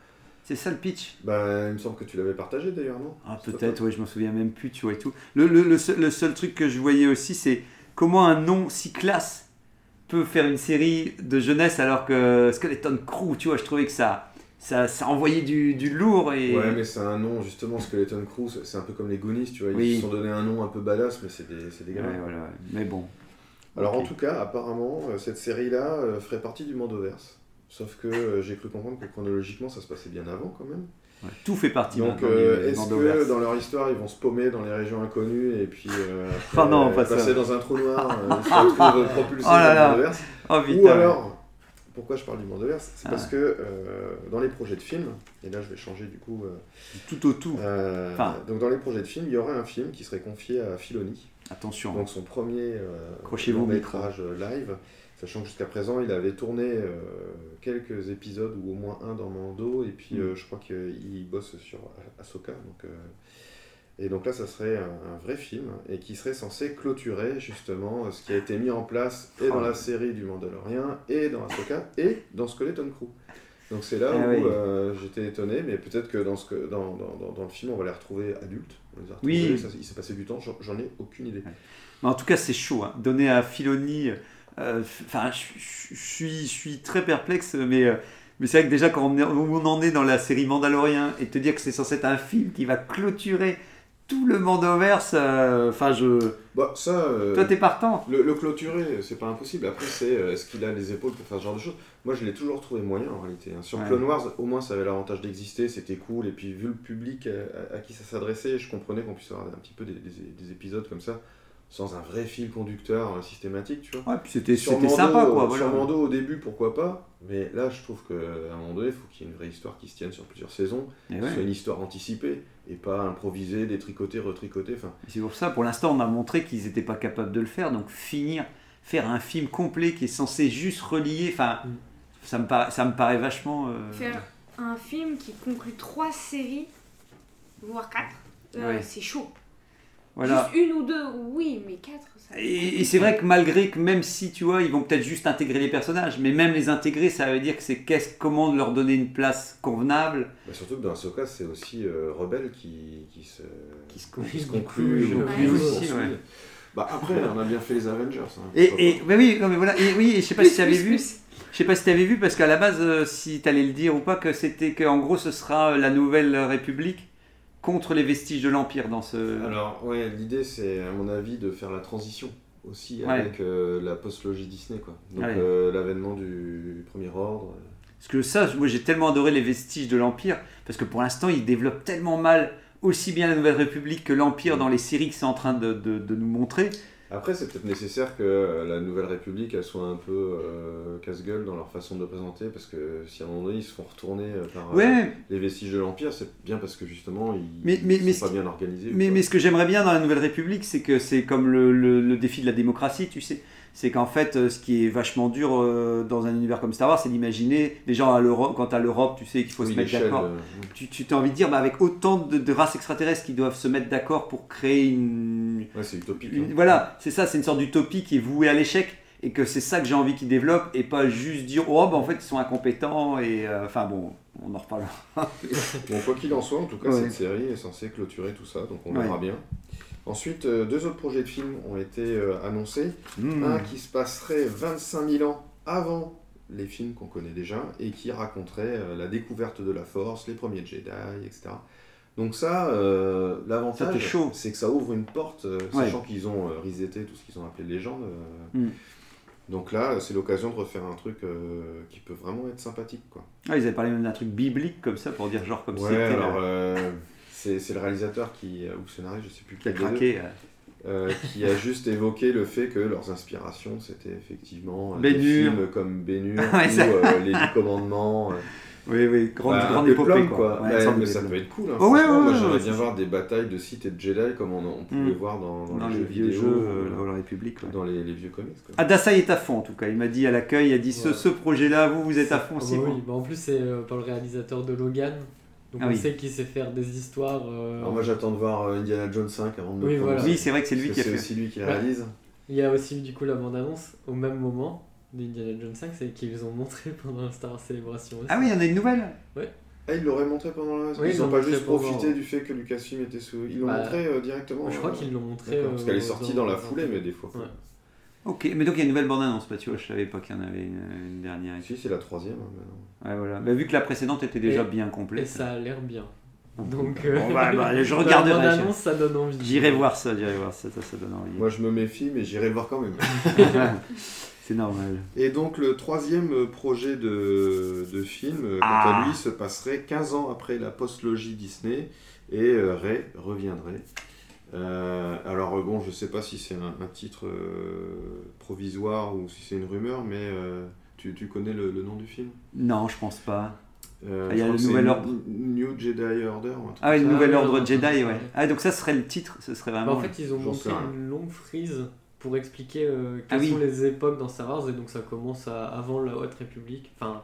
Speaker 1: c'est ça le pitch.
Speaker 2: Bah, il me semble que tu l'avais partagé d'ailleurs, non?
Speaker 1: Ah,
Speaker 2: C'est
Speaker 1: peut-être, ouais, je m'en souviens même plus, tu vois, et tout. Le, le, le, seul, le seul truc que je voyais aussi, c'est comment un nom si classe peut faire une série de jeunesse alors que Skeleton Crew, tu vois, je trouvais que ça, ça, ça envoyait du, du lourd et.
Speaker 2: Ouais, mais c'est un nom, justement, Skeleton Crew, c'est- un peu comme les Goonies, tu vois. Ils
Speaker 1: Oui.
Speaker 2: se sont donné un nom un peu badass, mais c'est des, des
Speaker 1: Ouais, voilà. Mais bon.
Speaker 2: Alors, en tout cas, apparemment, euh, cette série-là euh, ferait partie du Mandoverse. Sauf que euh, j'ai cru comprendre que chronologiquement, ça se passait bien avant quand même.
Speaker 1: Ouais, Tout fait partie
Speaker 2: Donc, euh, est-ce que dans leur histoire, ils vont se paumer dans les régions inconnues et puis euh, après,
Speaker 1: non, ça.
Speaker 2: passer dans un trou noir, [LAUGHS] se retrouvent propulsés
Speaker 1: Oh là
Speaker 2: dans le Mandoverse
Speaker 1: Oh
Speaker 2: Ou alors, pourquoi je parle du Mandoverse C'est
Speaker 1: Ah.
Speaker 2: parce que dans les projets de films, et là je vais changer du coup.
Speaker 1: Tout au tout. Enfin.
Speaker 2: Donc dans les projets de films, il y aurait un film qui serait confié à Filoni,
Speaker 1: Attention.
Speaker 2: donc son premier métrage live, sachant que jusqu'à présent il avait tourné euh, quelques épisodes ou au moins un dans Mando, et puis
Speaker 1: Mm.
Speaker 2: euh, je crois qu'il bosse sur Ahsoka. Donc, euh, et donc là, ça serait un, un vrai film et qui serait censé clôturer justement ce qui a été mis en place et dans la série du Mandalorian et dans Ahsoka et dans Skeleton Crew. Donc c'est là
Speaker 1: Ah
Speaker 2: où
Speaker 1: oui.
Speaker 2: euh, j'étais étonné, mais peut-être que dans, ce que dans, dans, dans, le film, on va les retrouver adultes. On les a
Speaker 1: Oui.
Speaker 2: ça- il s'est passé du temps, j'en- ai aucune idée.
Speaker 1: Mais en tout cas, c'est chaud. Hein. Donner à Filoni. Euh, Enfin, je- je je suis, je très perplexe, mais, euh, mais c'est vrai que déjà, quand on, en est dans la série Mandalorian et te dire que c'est censé être un film qui va clôturer tout le Mandoverse, euh, enfin, je.
Speaker 2: Bah, ça, euh,
Speaker 1: Toi, t'es partant.
Speaker 2: le, le clôturer, c'est pas impossible. Après, c'est est-ce qu'il a les épaules pour faire ce genre de choses? Moi, je l'ai toujours trouvé moyen en réalité. hein. Sur
Speaker 1: Ouais.
Speaker 2: Clone Wars, au moins, ça avait l'avantage d'exister, c'était cool. Et puis, vu le public à, à- à qui ça s'adressait, je comprenais qu'on puisse avoir un petit peu des, des- des épisodes comme ça, sans un vrai fil conducteur euh, systématique, tu vois.
Speaker 1: Ouais, puis c'était
Speaker 2: Sur
Speaker 1: sympa,
Speaker 2: euh,
Speaker 1: quoi.
Speaker 2: Sur
Speaker 1: Voilà.
Speaker 2: Mando, au début, pourquoi pas Mais là, je trouve qu'à un moment donné, il faut qu'il y ait une vraie histoire qui se tienne sur plusieurs saisons,
Speaker 1: Et
Speaker 2: que
Speaker 1: ouais.
Speaker 2: ce soit une histoire anticipée, et pas improvisée, détricotée, retricotée. Enfin,
Speaker 1: C'est pour ça, pour l'instant, on a montré qu'ils n'étaient pas capables de le faire. Donc, finir, faire un film complet qui est censé juste relier. Enfin,
Speaker 4: Mm.
Speaker 1: ça, me paraît, ça me paraît vachement. euh,
Speaker 3: Faire un film qui conclut trois séries, voire quatre, euh,
Speaker 1: Ouais.
Speaker 3: c'est chaud.
Speaker 1: Voilà.
Speaker 3: Juste une ou deux, oui, mais quatre, ça.
Speaker 1: Et, et c'est vrai que malgré que même si tu vois, ils vont peut-être juste intégrer les personnages, mais même les intégrer, ça veut dire que c'est qu'est-ce, comment leur donner une place convenable.
Speaker 2: bah, surtout que dans Ahsoka, c'est aussi euh, Rebelle qui, qui se,
Speaker 1: Qui se
Speaker 2: qui se
Speaker 4: conclut,
Speaker 2: conclut, qui se
Speaker 1: aussi,
Speaker 2: poursuit.
Speaker 1: ouais.
Speaker 2: Bah après, on a bien fait les Avengers. hein,
Speaker 1: Et, et bah oui, non, mais voilà. Et oui, et je sais pas si tu avais vu. Je sais pas si tu avais vu parce qu'à la base, euh, si tu allais le dire ou pas, que c'était qu'en gros, ce sera euh, la nouvelle République contre les vestiges de l'Empire dans ce.
Speaker 2: Alors, ouais, l'idée, c'est, à mon avis, de faire la transition aussi
Speaker 1: Ouais.
Speaker 2: avec euh, la post-logie Disney, quoi. Donc,
Speaker 1: Ouais.
Speaker 2: euh, l'avènement du Premier Ordre.
Speaker 1: Parce que ça, moi j'ai tellement adoré les vestiges de l'Empire, parce que pour l'instant ils développent tellement mal aussi bien la Nouvelle République que l'Empire dans les séries que c'est en train de, de- de nous montrer.
Speaker 2: Après, c'est peut-être nécessaire que la Nouvelle République elle soit un peu euh, casse-gueule dans leur façon de le présenter, parce que si à un moment donné ils se font retourner euh, par euh, les vestiges de l'Empire, c'est bien parce que justement ils,
Speaker 1: Mais- mais-
Speaker 2: ils sont pas bien organisés.
Speaker 1: Mais, mais ce que j'aimerais bien dans la Nouvelle République, c'est que c'est comme le, le- le défi de la démocratie, tu sais. C'est qu'en fait, euh, ce qui est vachement dur euh, dans un univers comme Star Wars, c'est d'imaginer, les gens à l'Europe, quand à l'Europe, tu sais qu'il faut
Speaker 2: Oui,
Speaker 1: se mettre d'accord.
Speaker 2: euh,
Speaker 1: Tu, tu as envie de dire, bah, avec autant de, de races extraterrestres qui doivent se mettre d'accord pour créer une.
Speaker 2: ouais, c'est utopique.
Speaker 1: une-
Speaker 2: hein.
Speaker 1: voilà, c'est ça, c'est une sorte d'utopie qui est vouée à l'échec. Et que c'est ça que j'ai envie qu'ils développent, et pas juste dire, oh, bah, en fait, ils sont incompétents, et. euh, Enfin, bon, on en reparlera.
Speaker 2: Bon, quoi qu'il en soit, en tout cas,
Speaker 1: Ouais.
Speaker 2: cette série est censée clôturer tout ça, donc on
Speaker 1: Ouais.
Speaker 2: verra bien. Ensuite, euh, deux autres projets de films ont été euh, annoncés.
Speaker 1: Hmm.
Speaker 2: Un qui se passerait 25 000 ans avant les films qu'on connaît déjà et qui raconterait euh, la découverte de la Force, les premiers Jedi, etc. Donc ça, euh, l'avantage, c'est que ça ouvre une porte, euh,
Speaker 1: Ouais.
Speaker 2: sachant qu'ils ont euh, reseté tout ce qu'ils ont appelé légende. euh,
Speaker 1: Mm.
Speaker 2: Donc là, c'est l'occasion de refaire un truc qui peut vraiment être sympathique. Quoi.
Speaker 1: Ah, ils avaient parlé même d'un truc biblique comme ça, pour dire genre comme
Speaker 2: Ouais,
Speaker 1: c'était.
Speaker 2: C'est c'est le réalisateur qui, euh, ou le scénariste, je sais plus
Speaker 1: qui a craqué. euh.
Speaker 2: euh, qui a juste évoqué le fait que leurs inspirations c'était effectivement
Speaker 1: Ben
Speaker 2: des films comme [LAUGHS]
Speaker 1: Ouais,
Speaker 2: ou euh, Les Dix Commandements. euh,
Speaker 1: Oui, oui, grande,
Speaker 2: bah,
Speaker 1: grande épopée quoi. Ouais,
Speaker 2: Ouais, mais ça peut être cool. Hein,
Speaker 1: Oh, ouais,
Speaker 2: franchement.
Speaker 1: ouais,
Speaker 2: Moi j'aimerais
Speaker 1: ouais,
Speaker 2: bien voir des batailles de Sith et de Jedi comme on, on pouvait
Speaker 1: Mm.
Speaker 2: voir dans, dans
Speaker 1: Dans
Speaker 2: les,
Speaker 1: les
Speaker 2: jeux
Speaker 1: vieux
Speaker 2: vidéo,
Speaker 1: jeux dans la République. ouais.
Speaker 2: dans les, les vieux comics. Quoi.
Speaker 1: Adassa est à fond en tout cas. Il m'a dit à l'accueil, il a dit ce, projet-là, vous, vous êtes à fond
Speaker 4: Ah
Speaker 1: aussi.
Speaker 4: bah
Speaker 1: vous.
Speaker 4: oui, bah en plus c'est par le réalisateur de Logan. Donc
Speaker 1: Ah
Speaker 4: on
Speaker 1: oui.
Speaker 4: sait qu'il sait faire des histoires. euh,
Speaker 2: Alors moi j'attends de voir euh, Indiana Jones 5 avant de me
Speaker 4: Oui, voilà.
Speaker 1: Oui, c'est vrai que c'est lui qui a fait.
Speaker 2: C'est aussi lui qui la
Speaker 4: Ouais.
Speaker 2: réalise.
Speaker 4: Il y a aussi du coup la bande-annonce au même moment d'Indiana Jones 5, c'est qu'ils ont montré [LAUGHS] pendant la Star Wars Célébration aussi.
Speaker 1: Ah oui, il y en a une nouvelle
Speaker 2: Ah, ils l'auraient montré pendant la.
Speaker 4: Oui,
Speaker 2: ils
Speaker 4: ils
Speaker 2: n'ont pas juste
Speaker 4: pendant-
Speaker 2: profité du fait que Lucasfilm était sous. Ils l'ont
Speaker 4: Bah,
Speaker 2: montré euh, directement.
Speaker 4: je crois
Speaker 2: euh,
Speaker 4: qu'ils l'ont montré.
Speaker 2: Parce qu'elle est sortie dans la foulée, mais des fois.
Speaker 4: Ouais.
Speaker 1: Ok, mais donc il y a une nouvelle bande-annonce, bah, tu vois, je savais pas qu'il y en avait une, une dernière.
Speaker 2: Si, c'est la troisième. hein, maintenant.
Speaker 1: Ouais, voilà. Bah, vu que la précédente était déjà
Speaker 4: Et-
Speaker 1: bien
Speaker 4: Et
Speaker 1: complète.
Speaker 4: ça a l'air bien.
Speaker 1: Donc,
Speaker 4: Donc,
Speaker 1: bon, bah, bah, [LAUGHS] je
Speaker 4: la
Speaker 1: regarderai.
Speaker 4: bande-annonce, ça donne envie.
Speaker 1: J'irai voir ça, j'irai voir ça, ça, ça donne envie.
Speaker 2: Moi, je me méfie, mais j'irai voir quand même. [LAUGHS]
Speaker 1: c'est normal.
Speaker 2: Et donc, le troisième euh, projet de, de film, euh, quant
Speaker 1: Ah.
Speaker 2: à lui, se passerait 15 ans après la postlogie Disney et euh, Ray reviendrait. Euh, alors, euh, bon, je sais pas si c'est un, un titre euh, provisoire ou si c'est une rumeur, mais euh, tu, tu connais le, le nom du film?
Speaker 1: Non, je pense pas.
Speaker 2: Euh,
Speaker 1: Ah, il y a le Nouvel Ordre.
Speaker 2: New Jedi Order. ou un truc
Speaker 1: Ah oui, le
Speaker 4: Ah,
Speaker 1: nouvel ordre Jedi, ouais. Ah, donc ça serait le titre, ce serait
Speaker 4: Bah,
Speaker 1: vraiment.
Speaker 4: en fait, ils ont montré une longue frise pour expliquer euh,
Speaker 1: Ah
Speaker 4: quelles
Speaker 1: oui.
Speaker 4: sont les époques dans Star Wars et donc ça commence à- avant la Haute République. Enfin,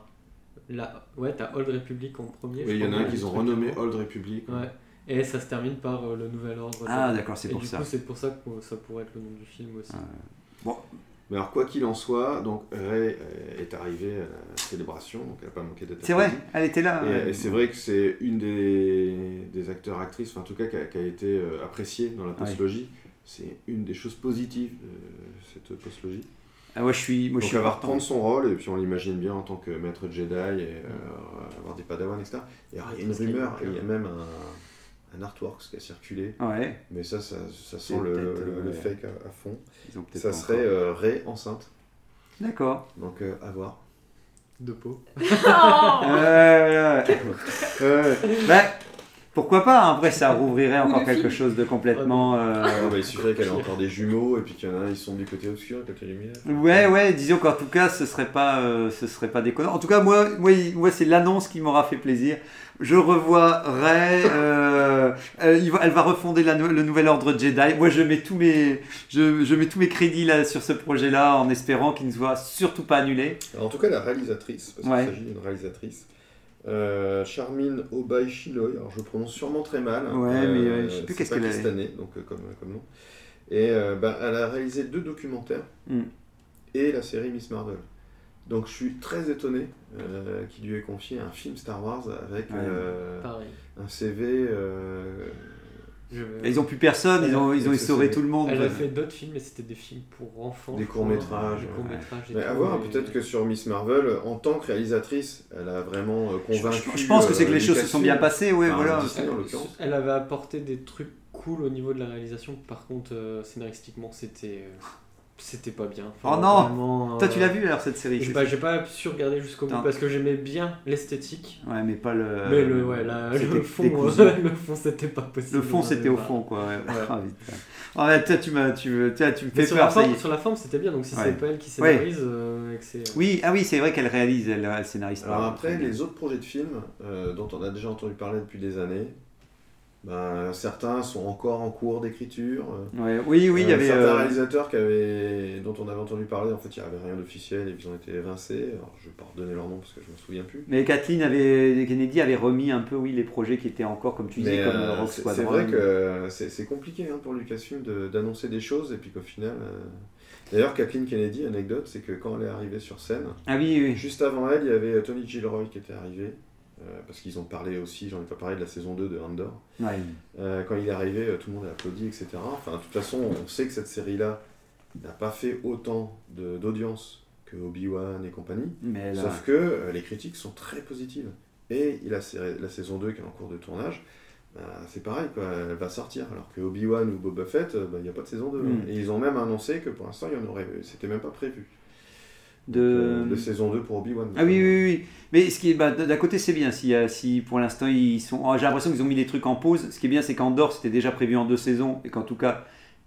Speaker 4: la, ouais, t'as Old République en premier.
Speaker 2: Oui, il y en a un qu'ils ont renommé. Old Republic.
Speaker 4: Ouais. Et ça se termine par euh, le Nouvel Ordre.
Speaker 1: Ah, d'accord, c'est
Speaker 4: Et
Speaker 1: pour
Speaker 4: du
Speaker 1: ça.
Speaker 4: coup, c'est pour ça que ça pourrait être le nom du film aussi.
Speaker 1: Bon,
Speaker 2: Mais alors, quoi qu'il en soit, donc Ray euh, est arrivée à la célébration, donc elle n'a pas manqué d'être
Speaker 1: c'est vrai, elle était là.
Speaker 2: Et,
Speaker 1: ouais.
Speaker 2: et c'est vrai que c'est une des, des acteurs-actrices, enfin en tout cas qui a, qui a été euh, appréciée dans la postlogie. C'est une des choses positives de cette postlogie.
Speaker 1: Ah ouais, je suis, moi, je
Speaker 2: Donc
Speaker 1: suis
Speaker 2: elle va reprendre son rôle, et puis on l'imagine bien en tant que maître Jedi, et euh, avoir des padawans, etc. Et alors, il y a une rumeur, et il y a même un, un artwork qui a circulé,
Speaker 1: Ouais,
Speaker 2: mais ça, ça, sent le,
Speaker 1: peut-être,
Speaker 2: le- le
Speaker 1: euh,
Speaker 2: fake à, à fond.
Speaker 1: ils ont peut-être
Speaker 2: Ça serait euh, Ray enceinte,
Speaker 1: D'accord.
Speaker 2: donc euh, à voir.
Speaker 4: De peau.
Speaker 3: Oh
Speaker 1: Euh, euh, bah, pourquoi pas hein. Après, ça [LAUGHS] rouvrirait
Speaker 3: Ou
Speaker 1: encore quelque chose de complètement. euh,
Speaker 2: Ah bah, il suffirait qu'elle ait encore des jumeaux, et puis qu'il y en a un, ils sont du côté obscur, et côté lumineux.
Speaker 1: Ouais, ouais, disons qu'en tout cas, ce serait pas, euh, ce serait pas déconnant. En tout cas, moi, moi, moi c'est l'annonce qui m'aura fait plaisir. Je revois Ray, euh, euh, elle va refonder la le nouvel ordre Jedi. Moi, je mets tous mes, je, je mets tous mes crédits là sur ce projet-là, en espérant qu'il ne soit surtout pas annulé.
Speaker 2: Alors, en tout cas, la réalisatrice, parce
Speaker 1: Ouais.
Speaker 2: qu'il s'agit d'une réalisatrice, euh, Charmine Obai Shiloy, alors je prononce sûrement très mal. hein,
Speaker 1: mais, ouais, je sais plus
Speaker 2: c'est
Speaker 1: qu'est-ce qu'elle a-
Speaker 2: pakistanais, donc euh, comme, comme nom. Et euh, bah, elle a réalisé deux documentaires
Speaker 1: Mm.
Speaker 2: et la série Miss Marvel. Donc je suis très étonné euh, qu'il lui ait confié un film Star Wars avec
Speaker 1: Ouais.
Speaker 2: euh, un CV. Euh,
Speaker 4: Je-
Speaker 1: ils ont plus personne, ils ont, ils ont
Speaker 2: c'est-
Speaker 1: tout le monde.
Speaker 4: Elle a fait d'autres films, mais c'était des films pour enfants.
Speaker 2: Des courts-métrages,
Speaker 4: Des
Speaker 2: Mais à voir,
Speaker 4: et-
Speaker 2: peut-être que sur Miss Marvel, en tant que réalisatrice, elle a vraiment euh,
Speaker 1: Je,
Speaker 2: convaincu.
Speaker 1: je- je pense que c'est que
Speaker 2: euh,
Speaker 1: les choses se sont bien passées, ouais,
Speaker 2: Enfin,
Speaker 1: voilà.
Speaker 2: Disney.
Speaker 4: Elle avait apporté des trucs cool au niveau de la réalisation. Par contre, euh, scénaristiquement, c'était. euh, c'était pas bien.
Speaker 1: Oh non
Speaker 4: vraiment,
Speaker 1: Toi, tu
Speaker 4: euh,
Speaker 1: l'as vu alors cette série
Speaker 4: J'ai pas, j'ai pas su regarder jusqu'au bout parce que j'aimais bien l'esthétique.
Speaker 1: Ouais, mais pas le.
Speaker 4: mais le, ouais, la-
Speaker 1: c'était
Speaker 4: le fond, euh, [LAUGHS] le fond c'était pas possible.
Speaker 1: Le fond,
Speaker 4: J'en
Speaker 1: c'était au fond, quoi. Ouais.
Speaker 4: Ouais.
Speaker 1: Ah, putain. Ah, toi, tu, m'as- tu, me- fais
Speaker 4: sur,
Speaker 1: peur,
Speaker 4: la forme, sur la forme, c'était bien. Donc si
Speaker 1: Ouais.
Speaker 4: c'est pas elle qui
Speaker 1: Ouais.
Speaker 4: scénarise, euh.
Speaker 1: Oui, ah oui, c'est vrai qu'elle réalise, elle, elle scénarise pas.
Speaker 2: Alors après, les autres projets de films euh, dont on a déjà entendu parler depuis des années, ben, certains sont encore en cours d'écriture.
Speaker 1: Ouais, oui, oui, il y
Speaker 2: euh,
Speaker 1: avait.
Speaker 2: certains
Speaker 1: euh,
Speaker 2: réalisateurs qui avaient, dont on avait entendu parler, en fait, il n'y avait rien d'officiel et ils ont été évincés. Alors, je ne vais pas redonner leur nom parce que je ne me souviens plus.
Speaker 1: Mais Kathleen avait, Kennedy avait remis un peu, oui, les projets qui étaient encore, comme tu disais,
Speaker 2: Mais
Speaker 1: comme
Speaker 2: euh,
Speaker 1: Rock Squadron.
Speaker 2: c'est vrai que c'est compliqué hein, pour Lucasfilm de- d'annoncer des choses et puis qu'au final. euh, D'ailleurs, Kathleen Kennedy, anecdote, c'est que quand elle est arrivée sur scène,
Speaker 1: Ah oui, oui.
Speaker 2: juste avant elle, il y avait Tony Gilroy qui était arrivé. Euh, parce qu'ils ont parlé aussi, j'en ai pas parlé de la saison 2 de Andor.
Speaker 1: Ouais.
Speaker 2: Euh, quand il est arrivé, euh, tout le monde a applaudi, etc. Enfin, de toute façon, on sait que cette série-là n'a pas fait autant d'audience que Obi-Wan et compagnie.
Speaker 1: Mais là,
Speaker 2: Sauf que euh, les critiques sont très positives. Et il a la saison 2 qui est en cours de tournage, bah, c'est pareil, quoi, elle va sortir. Alors que Obi-Wan ou Boba Fett, bah, il n'y a pas de saison 2.
Speaker 1: Mm.
Speaker 2: Et ils ont même annoncé que pour l'instant, il y en aurait. C'était même pas prévu.
Speaker 1: De...
Speaker 2: Euh, de saison 2 pour Obi-Wan.
Speaker 1: Ah oui, oui, oui. Mais ce qui est, bah, d'un côté, c'est bien. Si, euh, si pour l'instant, ils sont. oh, J'ai l'impression qu'ils ont mis des trucs en pause. Ce qui est bien, c'est qu'Andorre, c'était déjà prévu en deux saisons. Et qu'en tout cas,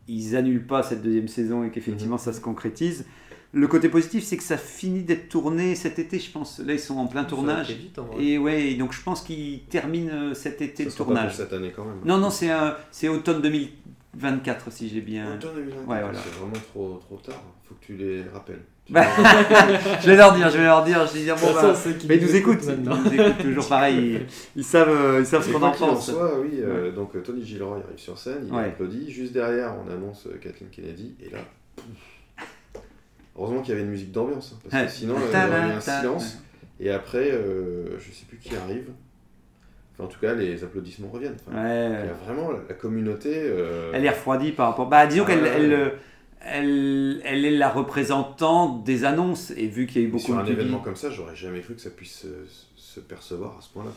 Speaker 1: ils annulent pas cette deuxième saison et qu'effectivement, ça se concrétise. Le côté positif, c'est que ça finit d'être tourné cet été, je pense. Là, ils sont en plein
Speaker 4: Ça
Speaker 1: tournage.
Speaker 4: vite, en vrai.
Speaker 1: Et ouais, donc je pense qu'ils terminent euh, cet été
Speaker 2: Ça
Speaker 1: le
Speaker 2: sera pas pour
Speaker 1: tournage.
Speaker 2: cette année quand même.
Speaker 1: Non, non, c'est un- c'est automne 2024, si j'ai bien.
Speaker 2: Automne 2024,
Speaker 1: Ouais, voilà.
Speaker 2: C'est vraiment trop, trop tard. Faut que tu les rappelles.
Speaker 1: Bah, [LAUGHS] je vais leur dire, je vais leur dire, je vais dire, bon, bah,
Speaker 4: façon,
Speaker 1: mais ils nous écoutent, ils nous écoutent toujours pareil, ils, [LAUGHS] ils savent, euh, ils savent ce qu'on en pense.
Speaker 2: soit, oui, euh, donc euh, Tony Gilroy arrive sur scène, il
Speaker 1: Ouais.
Speaker 2: applaudit. Juste derrière, on annonce Kathleen Kennedy, et là, pouf. heureusement qu'il y avait une musique d'ambiance, hein, parce
Speaker 1: Ouais.
Speaker 2: que sinon, il y aurait eu un silence. Et après, euh, je sais plus qui arrive. Enfin, en tout cas, les applaudissements reviennent. Enfin,
Speaker 1: Ouais.
Speaker 2: Il y a vraiment la, la communauté. euh,
Speaker 1: Elle est refroidie par rapport. Bah, disons qu'elle elle, elle, elle est la représentante des annonces, et vu qu'il y a eu beaucoup
Speaker 2: sur
Speaker 1: de
Speaker 2: un
Speaker 1: public-
Speaker 2: événement comme ça, j'aurais jamais cru que ça puisse se, se percevoir à ce point-là.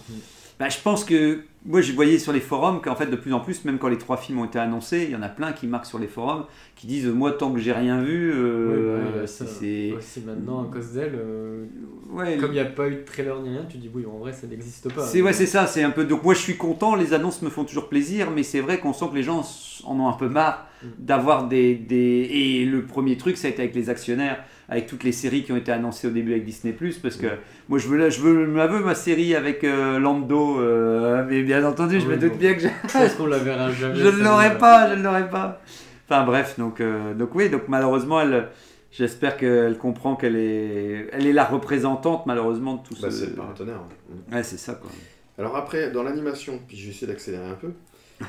Speaker 1: Bah, je pense que moi je voyais sur les forums qu'en fait de plus en plus, même quand les trois films ont été annoncés, il y en a plein qui marquent sur les forums, qui disent moi tant que j'ai rien vu, euh,
Speaker 4: Oui, bah,
Speaker 1: si
Speaker 4: ça,
Speaker 1: c'est
Speaker 4: Aussi maintenant, à cause d'elle, euh,
Speaker 1: ouais,
Speaker 4: comme il n'y a pas eu de trailer ni rien, tu dis oui, en vrai, ça n'existe pas.
Speaker 1: c'est ouais c'est ça, c'est un peu donc moi je suis content, les annonces me font toujours plaisir, mais c'est vrai qu'on sent que les gens en ont un peu marre
Speaker 4: Mm.
Speaker 1: d'avoir des, des et le premier truc ça a été avec les actionnaires, avec toutes les séries qui ont été annoncées au début avec Disney parce que moi je veux je veux ma veux ma série avec euh, Lando, euh, mais bien entendu je me doute
Speaker 4: bon.
Speaker 1: bien que
Speaker 4: Je [LAUGHS] qu'on la verra jamais.
Speaker 1: je ne l'aurais pas, je ne l'aurais pas. Enfin bref, donc, euh, donc oui, donc malheureusement, elle, j'espère qu'elle comprend qu'elle est, elle est la représentante malheureusement de tout
Speaker 2: Bah,
Speaker 1: ce.
Speaker 2: c'est le partenaire. hein.
Speaker 1: Ouais, c'est ça quoi.
Speaker 2: Alors après, dans l'animation, puis je vais essayer d'accélérer un peu.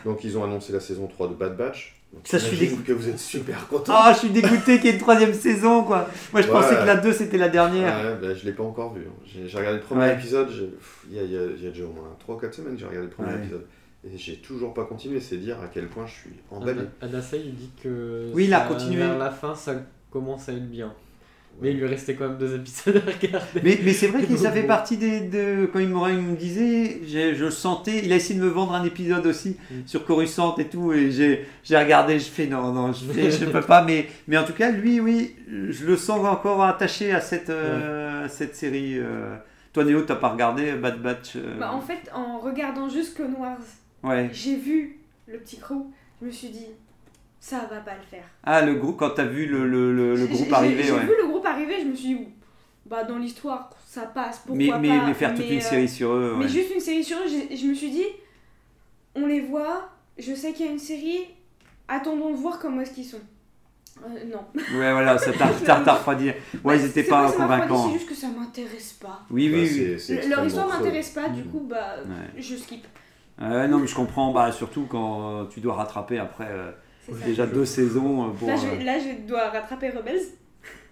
Speaker 2: Donc ils ont annoncé la saison 3 de Bad Batch. Donc,
Speaker 1: Ça, je suis dégoûté.
Speaker 2: que vous êtes super content.
Speaker 1: Ah, je suis dégoûté qu'il y ait une troisième [LAUGHS] saison quoi. Moi je
Speaker 2: Ouais.
Speaker 1: pensais que la 2 c'était la dernière.
Speaker 2: Ouais, bah, je l'ai pas encore vu. J'ai regardé le premier
Speaker 1: Ouais.
Speaker 2: épisode, il y a, il y a- il y a déjà au moins 3-4 semaines que j'ai regardé le premier
Speaker 1: Ouais.
Speaker 2: épisode. Et j'ai toujours pas continué, c'est dire à quel point je suis emballé.
Speaker 4: Ada- Adasai, il dit que
Speaker 1: Oui, il a
Speaker 4: ça-
Speaker 1: continué.
Speaker 4: vers la fin, ça commence à être bien. Mais il lui restait quand même deux épisodes à regarder.
Speaker 1: Mais, mais c'est vrai que ça fait [LAUGHS] partie des. De, quand il me, disait, je sentais. Il a essayé de me vendre un épisode aussi
Speaker 4: Mm.
Speaker 1: sur Coruscant et tout. Et j'ai j'ai regardé, je fais non, non, je, je peux pas. Mais, mais en tout cas, lui, oui, je le sens encore attaché à cette, euh, à cette série. euh. Toi, Néo, t'as pas regardé Bad Batch euh,
Speaker 3: Bah, en fait, en regardant juste Clone Wars,
Speaker 1: Ouais.
Speaker 3: j'ai vu le petit crew, je me suis dit, ça va pas le faire.
Speaker 1: Ah, le groupe, quand t'as vu le, le, le, le groupe
Speaker 3: j'ai-
Speaker 1: arriver,
Speaker 3: J'ai
Speaker 1: ouais.
Speaker 3: vu le groupe arriver, je me suis dit, bah dans l'histoire, ça passe, pourquoi
Speaker 1: Mais,
Speaker 3: pas.
Speaker 1: mais, mais faire toute
Speaker 3: mais,
Speaker 1: une
Speaker 3: euh,
Speaker 1: série sur eux,
Speaker 3: Mais
Speaker 1: ouais.
Speaker 3: juste une série sur eux, je me suis dit, on les voit, je sais qu'il y a une série, attendons de voir comment est-ce qu'ils sont. Euh, non.
Speaker 1: Ouais, voilà, ça t'a [LAUGHS] refroidi. Ouais, ils étaient pas convaincants.
Speaker 3: C'est juste que ça m'intéresse pas.
Speaker 1: Oui,
Speaker 2: Bah,
Speaker 1: oui, oui.
Speaker 2: c'est- c'est
Speaker 3: Leur
Speaker 2: extrêmement
Speaker 3: histoire m'intéresse pas, du
Speaker 1: Mm.
Speaker 3: coup, bah,
Speaker 1: Ouais.
Speaker 3: je skip.
Speaker 1: Ouais, non, mais je comprends. Bah, surtout quand euh, tu dois rattraper après euh,
Speaker 3: ça.
Speaker 1: déjà deux saisons euh, pour.
Speaker 3: Là, je, vais- là, je dois rattraper Rebels.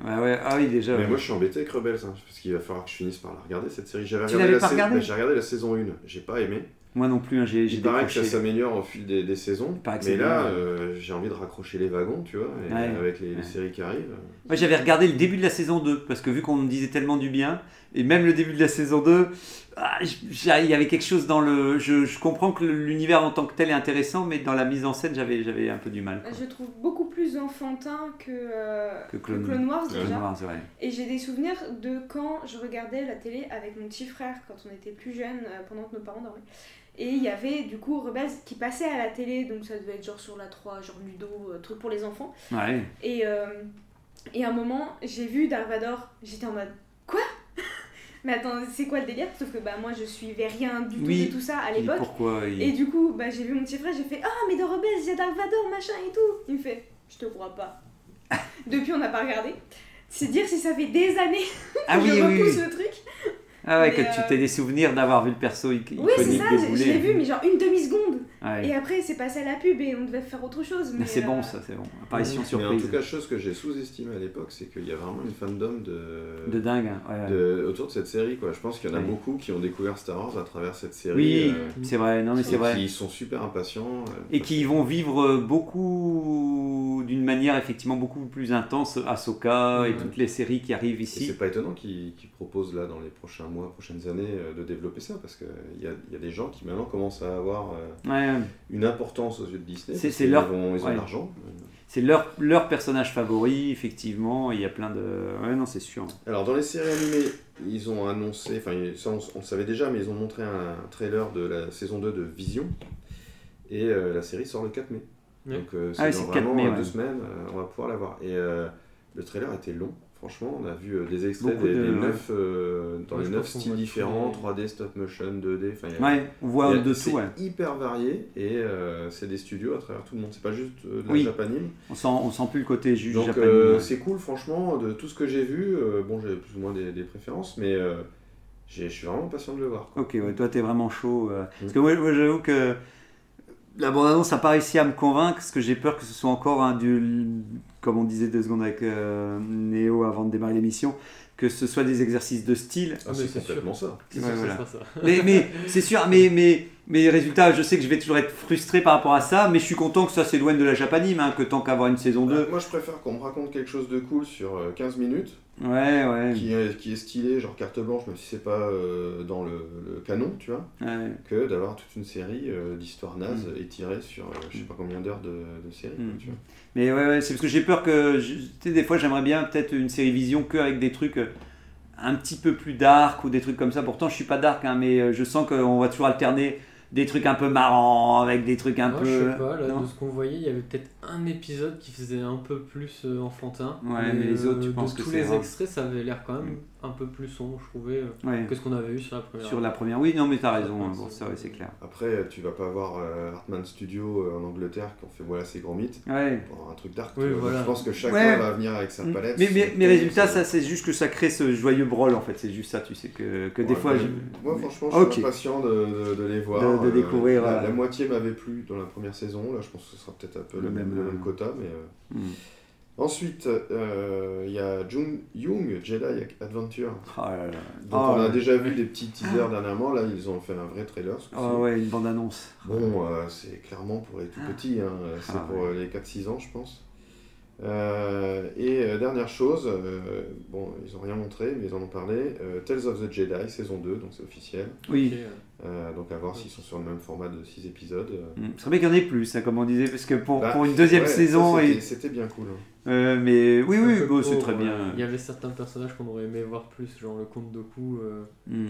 Speaker 1: Ouais, ouais. Ah oui, déjà.
Speaker 2: Mais
Speaker 1: ouais.
Speaker 2: moi je suis embêté avec Rebels, hein, parce qu'il va falloir que je finisse par la regarder cette série. J'avais regardé, la
Speaker 1: pas regardé
Speaker 2: bah, J'ai regardé la saison 1, j'ai pas aimé.
Speaker 1: Moi non plus, hein, j'ai j'ai
Speaker 2: Il paraît que ça
Speaker 1: décroché.
Speaker 2: s'améliore au fil des, des saisons. Mais là, euh, j'ai envie de raccrocher les wagons, tu vois, et
Speaker 1: Ouais.
Speaker 2: avec les, les séries qui arrivent.
Speaker 1: Moi, j'avais regardé le début de la saison 2, parce que vu qu'on me disait tellement du bien, et même le début de la saison 2, ah, j- j'ai- il y avait quelque chose dans le. Je, je comprends que l'univers en tant que tel est intéressant, mais dans la mise en scène, j'avais j'avais un peu du mal. quoi.
Speaker 3: Je trouve beaucoup plus enfantin que, euh,
Speaker 1: Que
Speaker 3: que
Speaker 1: Clone-
Speaker 3: Clone, Wars déjà. Et j'ai des souvenirs de quand je regardais la télé avec mon petit frère quand on était plus jeune, euh, pendant que nos parents dormaient. Et il y avait du coup Rebels qui passait à la télé, donc ça devait être genre sur la 3, genre Ludo, euh, truc pour les enfants.
Speaker 1: Ouais.
Speaker 3: Et, euh, et à un moment, j'ai vu Dark Vador, j'étais en mode Quoi? Mais attends, c'est quoi le délire? Sauf que bah, moi je suivais rien du tout
Speaker 1: Oui.
Speaker 3: de tout ça à
Speaker 1: Et
Speaker 3: l'époque.
Speaker 1: pourquoi il-
Speaker 3: Et du coup, bah, j'ai vu mon petit frère, j'ai fait Ah, mais dans Rebels, il y a Dark Vador, machin et tout. Il me fait Je te crois pas. [LAUGHS] Depuis, on n'a pas regardé. C'est dire si ça fait des années
Speaker 1: Ah [LAUGHS]
Speaker 3: que je
Speaker 1: oui,
Speaker 3: repousse
Speaker 1: oui.
Speaker 3: le truc.
Speaker 1: Ah ouais,
Speaker 3: Mais,
Speaker 1: que
Speaker 3: euh,
Speaker 1: tu t'es des souvenirs d'avoir vu le perso ic-
Speaker 3: Oui, c'est
Speaker 1: iconique
Speaker 3: ça, je, l'ai vu, mais genre une demi-seconde.
Speaker 1: Ouais.
Speaker 3: Et après, c'est passé à la pub et on devait faire autre chose. Mais,
Speaker 1: Mais c'est
Speaker 3: euh,
Speaker 1: bon, ça, c'est bon. Apparition
Speaker 2: Mais en
Speaker 1: surprise.
Speaker 2: tout cas, chose que j'ai sous-estimée à l'époque, c'est qu'il y a vraiment une fandom de,
Speaker 1: De dingue. hein, ouais.
Speaker 2: de- autour de cette série. Quoi. Je pense qu'il y en a beaucoup qui ont découvert Star Wars à travers cette série.
Speaker 1: Oui,
Speaker 2: euh,
Speaker 1: c'est vrai, non mais c'est vrai.
Speaker 2: qui sont super impatients. euh,
Speaker 1: Et qui vont vivre beaucoup d'une manière effectivement beaucoup plus intense Ahsoka et toutes les séries qui arrivent ici.
Speaker 2: c'est pas étonnant qu'ils qu'ils proposent là dans les prochains mois, prochaines années euh, de développer ça parce qu'il y a, il y a des gens qui maintenant commencent à avoir euh,
Speaker 1: Ouais,
Speaker 2: une importance aux yeux de Disney.
Speaker 1: C'est- c'est leur-
Speaker 2: vont- Ils ont
Speaker 1: ouais.
Speaker 2: de l'argent.
Speaker 1: c'est leur, leur personnage favori, effectivement. Il y a plein de. Ouais, non, c'est sûr.
Speaker 2: Alors dans les séries animées, ils ont annoncé, enfin ça on, on le savait déjà, mais ils ont montré un trailer de la saison 2 de Vision. Et euh, la série sort le 4 mai.
Speaker 4: Ouais.
Speaker 2: Donc euh, c'est
Speaker 1: Ah c'est le 4
Speaker 2: vraiment
Speaker 1: mai,
Speaker 2: euh,
Speaker 1: ouais.
Speaker 2: deux semaines, euh, on va pouvoir la voir. Et euh, le trailer était long. Franchement, on a vu euh, des extraits des,
Speaker 1: de-
Speaker 2: des euh, dans
Speaker 4: Ouais,
Speaker 2: les
Speaker 4: je
Speaker 2: 9
Speaker 4: pense qu'on
Speaker 2: styles différents,
Speaker 4: les-
Speaker 2: 3D, stop motion, 2D. enfin, il y a-
Speaker 1: Ouais, on voit
Speaker 2: y a-
Speaker 1: de tout, ouais.
Speaker 2: hyper varié et euh, c'est des studios à travers tout le monde. C'est pas juste de la
Speaker 1: Oui.
Speaker 2: japanime.
Speaker 1: On sent, on sent plus le côté juge
Speaker 2: Donc euh,
Speaker 1: ouais.
Speaker 2: c'est cool, franchement, de tout ce que j'ai vu. bon, j'ai plus ou moins des, des préférences, mais je suis vraiment patient de le voir. quoi.
Speaker 1: Ok, ouais, toi t'es vraiment chaud. euh,
Speaker 2: Mm.
Speaker 1: Parce que moi, moi, j'avoue que la bande-annonce n'a pas réussi à me convaincre, parce que j'ai peur que ce soit encore un du. Comme on disait deux secondes avec euh, Néo avant de démarrer l'émission, que ce soit des exercices de style.
Speaker 2: Ah,
Speaker 4: mais
Speaker 2: c'est complètement ça.
Speaker 1: Ouais, voilà. Mais, mais c'est sûr, mais, mais, mais résultat, je sais que je vais toujours être frustré par rapport à ça, mais je suis content que ça s'éloigne de la japanime, hein, que tant qu'avoir une saison 2.
Speaker 2: Euh, Moi, je préfère qu'on me raconte quelque chose de cool sur euh, 15 minutes,
Speaker 1: Ouais, ouais.
Speaker 2: qui est, qui est stylé, genre carte blanche, même si c'est pas euh, dans le, le canon, tu vois,
Speaker 1: ouais.
Speaker 2: que d'avoir toute une série euh, d'histoires nazes
Speaker 1: Mm.
Speaker 2: étirées sur euh, je sais pas combien d'heures de, de série.
Speaker 1: Mm.
Speaker 2: tu vois.
Speaker 1: Mais ouais, ouais, c'est parce que j'ai peur que. Tu sais, des fois, j'aimerais bien peut-être une série vision que avec des trucs euh, un petit peu plus dark ou des trucs comme ça. Pourtant, je suis pas dark, hein, mais euh, je sens qu'on va toujours alterner des trucs un peu marrants avec des trucs un peu.
Speaker 4: je sais pas, là,
Speaker 1: non
Speaker 4: de ce qu'on voyait, il y avait peut-être un épisode qui faisait un peu plus euh, enfantin.
Speaker 1: Ouais, mais les autres, tu
Speaker 4: euh,
Speaker 1: penses que
Speaker 4: tous les
Speaker 1: rare
Speaker 4: extraits, ça avait l'air quand même un peu plus sombre, je trouvais, euh,
Speaker 1: Ouais.
Speaker 4: que ce qu'on avait eu sur la première.
Speaker 1: Sur la première. Oui, non, mais t'as raison.
Speaker 4: Ouais,
Speaker 1: hein,
Speaker 4: c'est-
Speaker 1: ça, ouais, c'est clair.
Speaker 2: Après, tu vas pas avoir euh, Hartman Studio euh, en Angleterre qui ont fait voilà, ces grands mythes.
Speaker 1: Ouais.
Speaker 2: Un truc dark.
Speaker 4: Oui, voilà.
Speaker 2: Je pense que chacun
Speaker 1: Ouais.
Speaker 2: va venir avec sa
Speaker 1: Mm.
Speaker 2: palette.
Speaker 1: Mais, mais, mais résultat, ça, c'est juste que ça crée ce joyeux brol en fait. C'est juste ça, tu sais, que, que des fois.
Speaker 2: mais
Speaker 1: je-
Speaker 2: Moi, franchement, je suis impatient de, de- de les voir.
Speaker 1: De- de découvrir,
Speaker 2: La,
Speaker 1: euh,
Speaker 2: la moitié m'avait plu dans la première saison. Là, je pense que ce sera peut-être un peu
Speaker 1: Le
Speaker 2: le, même,
Speaker 1: même,
Speaker 2: le
Speaker 1: euh,
Speaker 2: même quota. Mais, euh,
Speaker 1: Hmm.
Speaker 2: Ensuite, euh, il y a Jung Young Jedi Adventure.
Speaker 1: Oh là là.
Speaker 2: Donc,
Speaker 1: Oh,
Speaker 2: on a
Speaker 1: ouais.
Speaker 2: déjà vu des petits teasers dernièrement. Là, ils ont fait un vrai trailer.
Speaker 1: Oh ouais, une bande-annonce.
Speaker 2: Bon, euh, c'est clairement pour les tout petits, hein. c'est
Speaker 1: Ah,
Speaker 2: pour
Speaker 1: ouais.
Speaker 2: euh, les 4-6 ans, je pense. Euh, et euh, dernière chose, euh, bon, ils ont rien montré, mais ils en ont parlé. euh, Tales of the Jedi, saison 2, donc c'est officiel.
Speaker 1: Oui.
Speaker 2: Donc à voir s'ils sont sur le même format de 6 épisodes.
Speaker 1: Hmm. Ce serait bien qu'il y en ait plus, hein, comme on disait, parce que pour,
Speaker 2: Bah,
Speaker 1: pour une deuxième
Speaker 2: ouais,
Speaker 1: saison.
Speaker 2: c'était-
Speaker 1: et,
Speaker 2: C'était bien cool. hein.
Speaker 1: Euh, mais oui, oui, bon, c'est très bien.
Speaker 4: euh, Il y avait certains personnages qu'on aurait aimé voir plus, genre le comte Doku. euh,
Speaker 1: Hmm.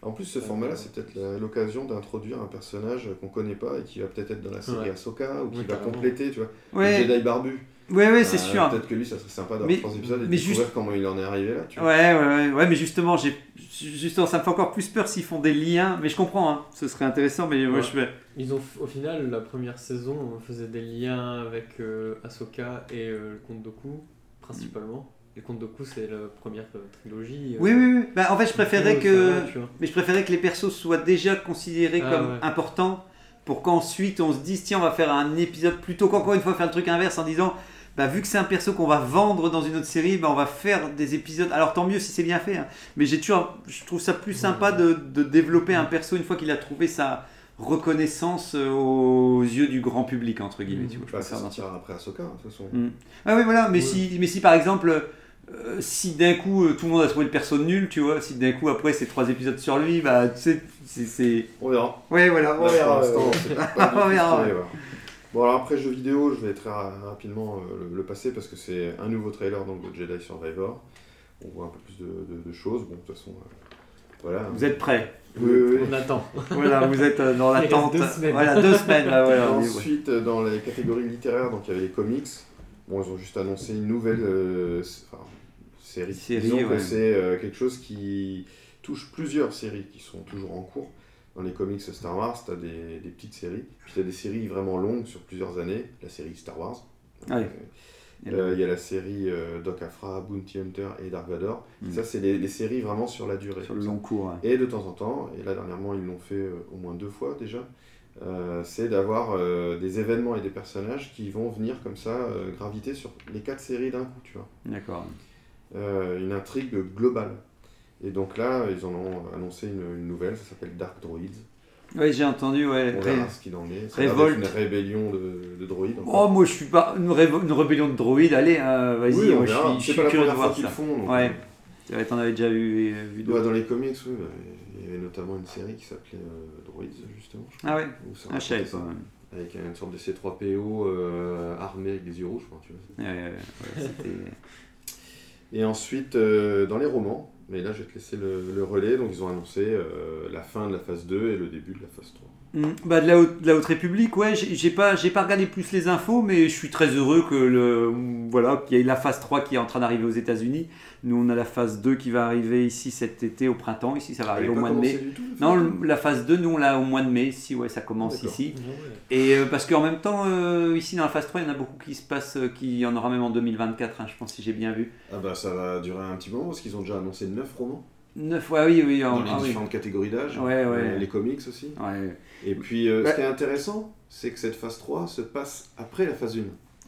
Speaker 2: En plus, ce
Speaker 4: Euh,
Speaker 2: format-là, c'est peut-être l'occasion d'introduire un personnage qu'on connaît pas et qui va peut-être être dans la série
Speaker 4: Ouais.
Speaker 2: Ahsoka ou qui
Speaker 4: Oui,
Speaker 2: va
Speaker 4: carrément.
Speaker 2: compléter, tu vois.
Speaker 1: Ouais,
Speaker 2: Le Jedi barbu.
Speaker 1: Ouais, ouais, c'est
Speaker 2: Euh,
Speaker 1: sûr.
Speaker 2: Peut-être que lui, ça serait sympa d'avoir
Speaker 1: Mais-
Speaker 2: trois épisodes et de
Speaker 1: mais
Speaker 2: découvrir
Speaker 1: juste-
Speaker 2: comment il en est arrivé là, tu vois.
Speaker 1: Ouais, ouais, ouais, ouais, mais justement, j'ai, justement, ça me fait encore plus peur s'ils font des liens. Mais je comprends, hein, ce serait intéressant, mais moi je fais.
Speaker 4: Ils ont, au final, la première saison, on faisait des liens avec euh, Ahsoka et euh, le comte Doku, principalement. Le comte Doku, c'est la première euh, trilogie. euh,
Speaker 1: Oui, oui, oui. Bah, en fait, je préférais que. Mais je préférais que les persos soient déjà considérés
Speaker 4: Ah,
Speaker 1: comme
Speaker 4: ouais.
Speaker 1: importants pour qu'ensuite on se dise tiens on va faire un épisode plutôt qu'encore une fois faire le truc inverse en disant bah vu que c'est un perso qu'on va vendre dans une autre série bah on va faire des épisodes alors tant mieux si c'est bien fait hein. mais j'ai toujours je trouve ça plus sympa de, de développer un perso une fois qu'il a trouvé sa reconnaissance euh, aux yeux du grand public entre guillemets tu vois je
Speaker 2: Bah, ça après Ahsoka, hein, de toute façon.
Speaker 1: Mm. Ah oui voilà mais
Speaker 4: Ouais.
Speaker 1: si mais si par exemple euh, si d'un coup euh, tout le monde a trouvé le perso nul, tu vois, si d'un coup après c'est trois épisodes sur lui, bah tu sais, c'est-.
Speaker 2: On verra.
Speaker 1: Ouais, voilà, [LAUGHS] on
Speaker 2: Là,
Speaker 1: verra. On verra.
Speaker 2: Bon, alors après jeux vidéo, je vais très ra- rapidement euh, le, le passer parce que c'est un nouveau trailer donc, de Jedi Survivor. On voit un peu plus de, de- de choses. Bon, de toute façon, euh, voilà.
Speaker 1: Vous êtes prêts
Speaker 2: Oui, oui, oui.
Speaker 4: On attend.
Speaker 1: Voilà, vous êtes euh, dans [LAUGHS] l'attente.
Speaker 4: deux semaines.
Speaker 1: Voilà, deux semaines. Là, voilà.
Speaker 2: Ensuite, dans les catégories littéraires, donc il y avait les comics. Bon, ils ont juste annoncé une nouvelle euh, enfin, série.
Speaker 1: Série,
Speaker 2: Disons que c'est euh, quelque chose qui touche plusieurs séries qui sont toujours en cours. Dans les comics Star Wars, tu as des, des petites séries. Puis tu as des séries vraiment longues sur plusieurs années. La série Star Wars.
Speaker 1: Ouais.
Speaker 2: Euh, euh, Il y a la série euh, Doc Afra, Bounty Hunter et Dark Vador.
Speaker 1: Mm.
Speaker 2: Ça, c'est les, les séries vraiment sur la durée.
Speaker 1: Sur le long cours. ouais.
Speaker 2: Et de temps en temps, et là dernièrement ils l'ont fait euh, au moins deux fois déjà, c'est d'avoir des événements et des personnages qui vont venir comme ça graviter sur les quatre séries d'un coup, tu vois.
Speaker 1: D'accord.
Speaker 2: Une intrigue globale. Et donc là, ils en ont annoncé une, une nouvelle, ça s'appelle Dark Droids.
Speaker 1: Oui, j'ai entendu, ouais.
Speaker 2: On
Speaker 1: Ré-
Speaker 2: verra ce qu'il en est. Ça
Speaker 1: Révolte.
Speaker 2: une rébellion de, de droïdes.
Speaker 1: Oh, moi je suis pas. Une, révo- une rébellion de droïdes, allez, euh, vas-y,
Speaker 2: oui,
Speaker 1: je suis, je suis curieux de voir
Speaker 2: qu'ils
Speaker 1: ça.
Speaker 2: font. donc,
Speaker 1: Ouais.
Speaker 2: euh,
Speaker 1: C'est vrai, t'en avais déjà vu, euh, vu d'autres.
Speaker 2: dans les comics, oui, bah, il y avait notamment une série qui s'appelait euh, Droids, justement. je crois,
Speaker 1: Ah ouais Ah, je savais pas.
Speaker 2: Avec une sorte de C3PO euh, armé avec des yeux rouges. enfin, tu vois.
Speaker 1: Ouais, ouais, ouais,
Speaker 2: Et ensuite, euh, dans les romans, mais là je vais te laisser le, relais, donc ils ont annoncé euh, la fin de la phase 2 et le début de la phase 3.
Speaker 1: Mm, Bah, de, la haute, de la Haute République, ouais, j'ai pas, j'ai pas regardé plus les infos, mais je suis très heureux que le, voilà, qu'il y ait la phase 3 qui est en train d'arriver aux États-Unis. Nous, on a la phase 2 qui va arriver ici cet été, au printemps. Ici, ça va arriver au mois de mai. Non, le- la phase 2, nous, on l'a au mois de mai. Ici, ouais, ça commence ici. Et euh, parce qu'en même temps, euh, ici, dans la phase 3, il y en a beaucoup qui se passent, euh, qui y en aura même en 2024, hein, je pense, si j'ai bien vu.
Speaker 2: Ah bah ça va durer un petit moment parce qu'ils ont déjà annoncé 9 romans
Speaker 1: 9, ouais, oui, oui. en-
Speaker 2: dans les
Speaker 1: ah oui.
Speaker 2: différentes catégories d'âge,
Speaker 1: Ouais, ouais.
Speaker 2: euh, les comics aussi. Et puis euh,
Speaker 1: Bah-
Speaker 2: ce qui est intéressant, c'est que cette phase 3 se passe après la phase 1.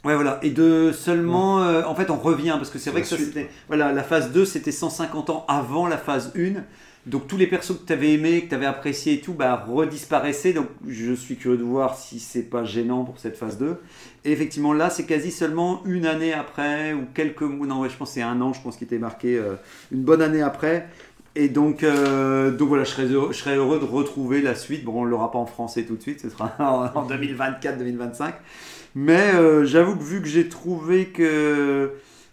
Speaker 1: Ouais, voilà. Et de seulement. euh, en fait, on revient parce que c'est vrai que ça, c'était. Voilà, la phase 2, c'était 150 ans avant la phase 1. Donc, tous les persos que tu avais aimés, que tu avais appréciés et tout, bah, redisparaissaient. Donc, je suis curieux de voir si c'est pas gênant pour cette phase 2. Et effectivement, là, c'est quasi seulement une année après, ou quelques mois. Non, ouais, je pense que c'est un an, je pense qu'il était marqué euh, une bonne année après. Et donc, euh, donc voilà, je serais, heureux, de retrouver la suite. Bon, on ne l'aura pas en français tout de suite, ce sera [LAUGHS] en 2024-2025. Mais euh, j'avoue que vu que j'ai trouvé que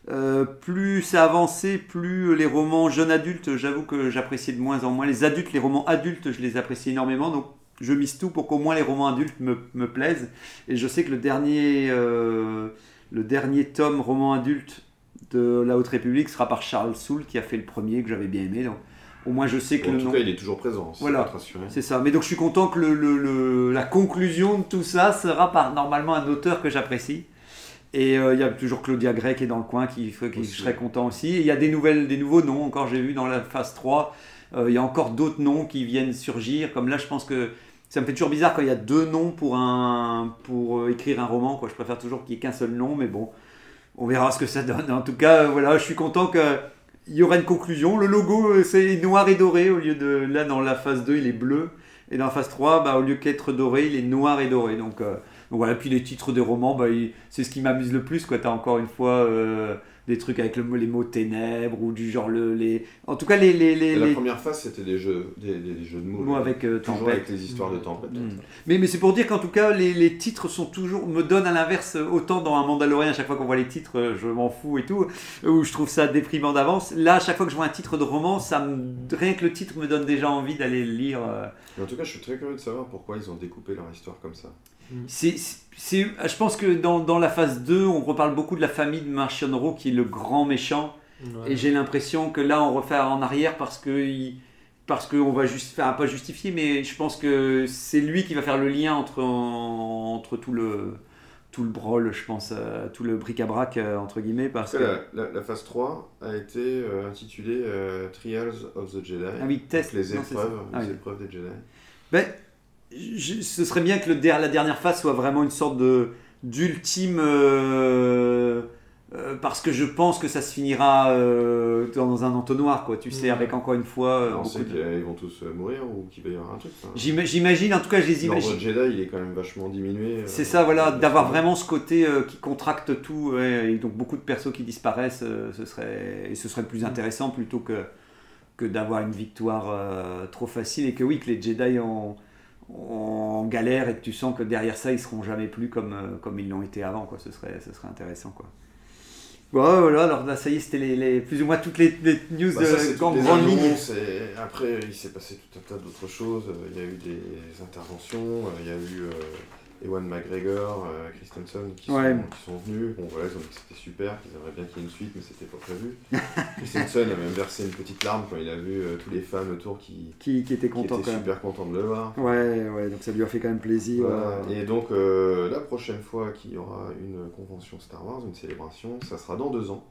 Speaker 1: euh, plus ça avançait, plus les romans jeunes adultes, j'avoue que j'appréciais de moins en moins. Les adultes, les romans adultes, je les apprécie énormément. Donc je mise tout pour qu'au moins les romans adultes me, me plaisent. Et je sais que le dernier, le dernier tome roman adulte de La Haute République sera par Charles Soule qui a fait le premier que j'avais bien aimé. Donc au moins je sais que
Speaker 2: En
Speaker 1: le
Speaker 2: tout
Speaker 1: nom.
Speaker 2: cas, il est toujours présent,
Speaker 1: Voilà. C'est ça. Mais donc je suis content que le, le- le- la conclusion de tout ça sera par normalement un auteur que j'apprécie. Et euh, il y a toujours Claudia Gray qui est dans le coin, qui, qui je serais content aussi. Il y a des, nouvelles, des nouveaux noms, encore j'ai vu dans la phase 3. euh, il y a encore d'autres noms qui viennent surgir. Comme là, je pense que ça me fait toujours bizarre quand il y a deux noms pour, un, pour euh, écrire un roman. Quoi. Je préfère toujours qu'il n'y ait qu'un seul nom, mais bon, on verra ce que ça donne. En tout cas, euh, voilà, je suis content que il y aura une conclusion. Le logo, euh, c'est noir et doré au lieu de. Là, dans la phase 2, il est bleu. Et dans la phase 3, bah, au lieu qu'être doré, il est noir et doré. Donc, euh, voilà. Puis les titres des romans, bah, c'est ce qui m'amuse le plus. Tu as encore une fois des trucs avec le, les mots ténèbres ou du genre. Le, les... En tout cas, les. les, les,
Speaker 2: la première phase, c'était des jeux, des, des- des jeux de mots.
Speaker 1: mots avec euh,
Speaker 2: toujours
Speaker 1: tempête.
Speaker 2: avec les histoires de tempête.
Speaker 1: Mm. Mais, mais c'est pour dire qu'en tout cas, les, les titres sont toujours me donnent à l'inverse. Autant dans un Mandalorian, à chaque fois qu'on voit les titres, euh, je m'en fous et tout, où je trouve ça déprimant d'avance. Là, à chaque fois que je vois un titre de roman, ça me, rien que le titre me donne déjà envie d'aller le lire. euh.
Speaker 2: En tout cas, je suis très curieux de savoir pourquoi ils ont découpé leur histoire comme ça.
Speaker 1: C'est, c'est, je pense que dans, dans la phase 2, on reparle beaucoup de la famille de Martian Rowe, qui est le grand méchant.
Speaker 4: Ouais.
Speaker 1: Et j'ai l'impression que là, on refait en arrière parce que il- parce qu'on va juste faire pas justifier, mais je pense que c'est lui qui va faire le lien entre entre tout le tout le brawl, je pense, euh, tout le bric-à-brac euh, entre guillemets, parce que
Speaker 2: la, la- la phase 3 a été euh, intitulée euh, Trials of the Jedi.
Speaker 1: ah oui, test,
Speaker 2: les
Speaker 1: non,
Speaker 2: épreuves,
Speaker 1: Ah
Speaker 2: les
Speaker 1: oui.
Speaker 2: épreuves des Jedi.
Speaker 1: Ben, je- ce serait bien que le la dernière phase soit vraiment une sorte de d'ultime euh, euh, parce que je pense que ça se finira euh, dans un entonnoir, quoi. Tu sais,
Speaker 4: Ouais.
Speaker 1: avec encore une fois.
Speaker 2: on sait qu'ils vont tous mourir ou qu'il va y avoir un truc.
Speaker 1: J'ima- J'imagine, en tout cas, je les imagine.
Speaker 2: Jedi, il est quand même vachement diminué.
Speaker 1: C'est ça, voilà, d'avoir vraiment ce côté qui contracte tout, ouais, et donc beaucoup de persos qui disparaissent, ce serait, et ce serait plus intéressant plutôt que, que d'avoir une victoire trop facile, et que oui, que les Jedi en, en galère, et que tu sens que derrière ça, ils seront jamais plus comme, euh, comme ils l'ont été avant, quoi. Ce serait, ce serait intéressant, quoi. Bon, voilà, alors là, ça y est, c'était les, les- plus ou moins toutes les, les news
Speaker 2: Bah, ça,
Speaker 1: de en grande ligne.
Speaker 2: Après, il s'est passé tout un tas d'autres choses. Euh, Il y a eu des interventions. euh, Il y a eu Ewan McGregor, euh, Christensen qui,
Speaker 1: Ouais.
Speaker 2: sont, qui sont venus. Bon, voilà, ils ont dit que c'était super, qu'ils aimeraient bien qu'il y ait une suite, mais c'était pas prévu. [LAUGHS] Christensen a même versé une petite larme quand il a vu euh, tous les fans autour qui,
Speaker 1: Qui, qui était
Speaker 2: qui
Speaker 1: content
Speaker 2: étaient super contents de le voir.
Speaker 1: Ouais, ouais, donc ça lui a fait quand même plaisir.
Speaker 2: Voilà.
Speaker 1: euh.
Speaker 2: Et donc, euh, la prochaine fois qu'il y aura une convention Star Wars, une célébration, ça sera dans deux ans.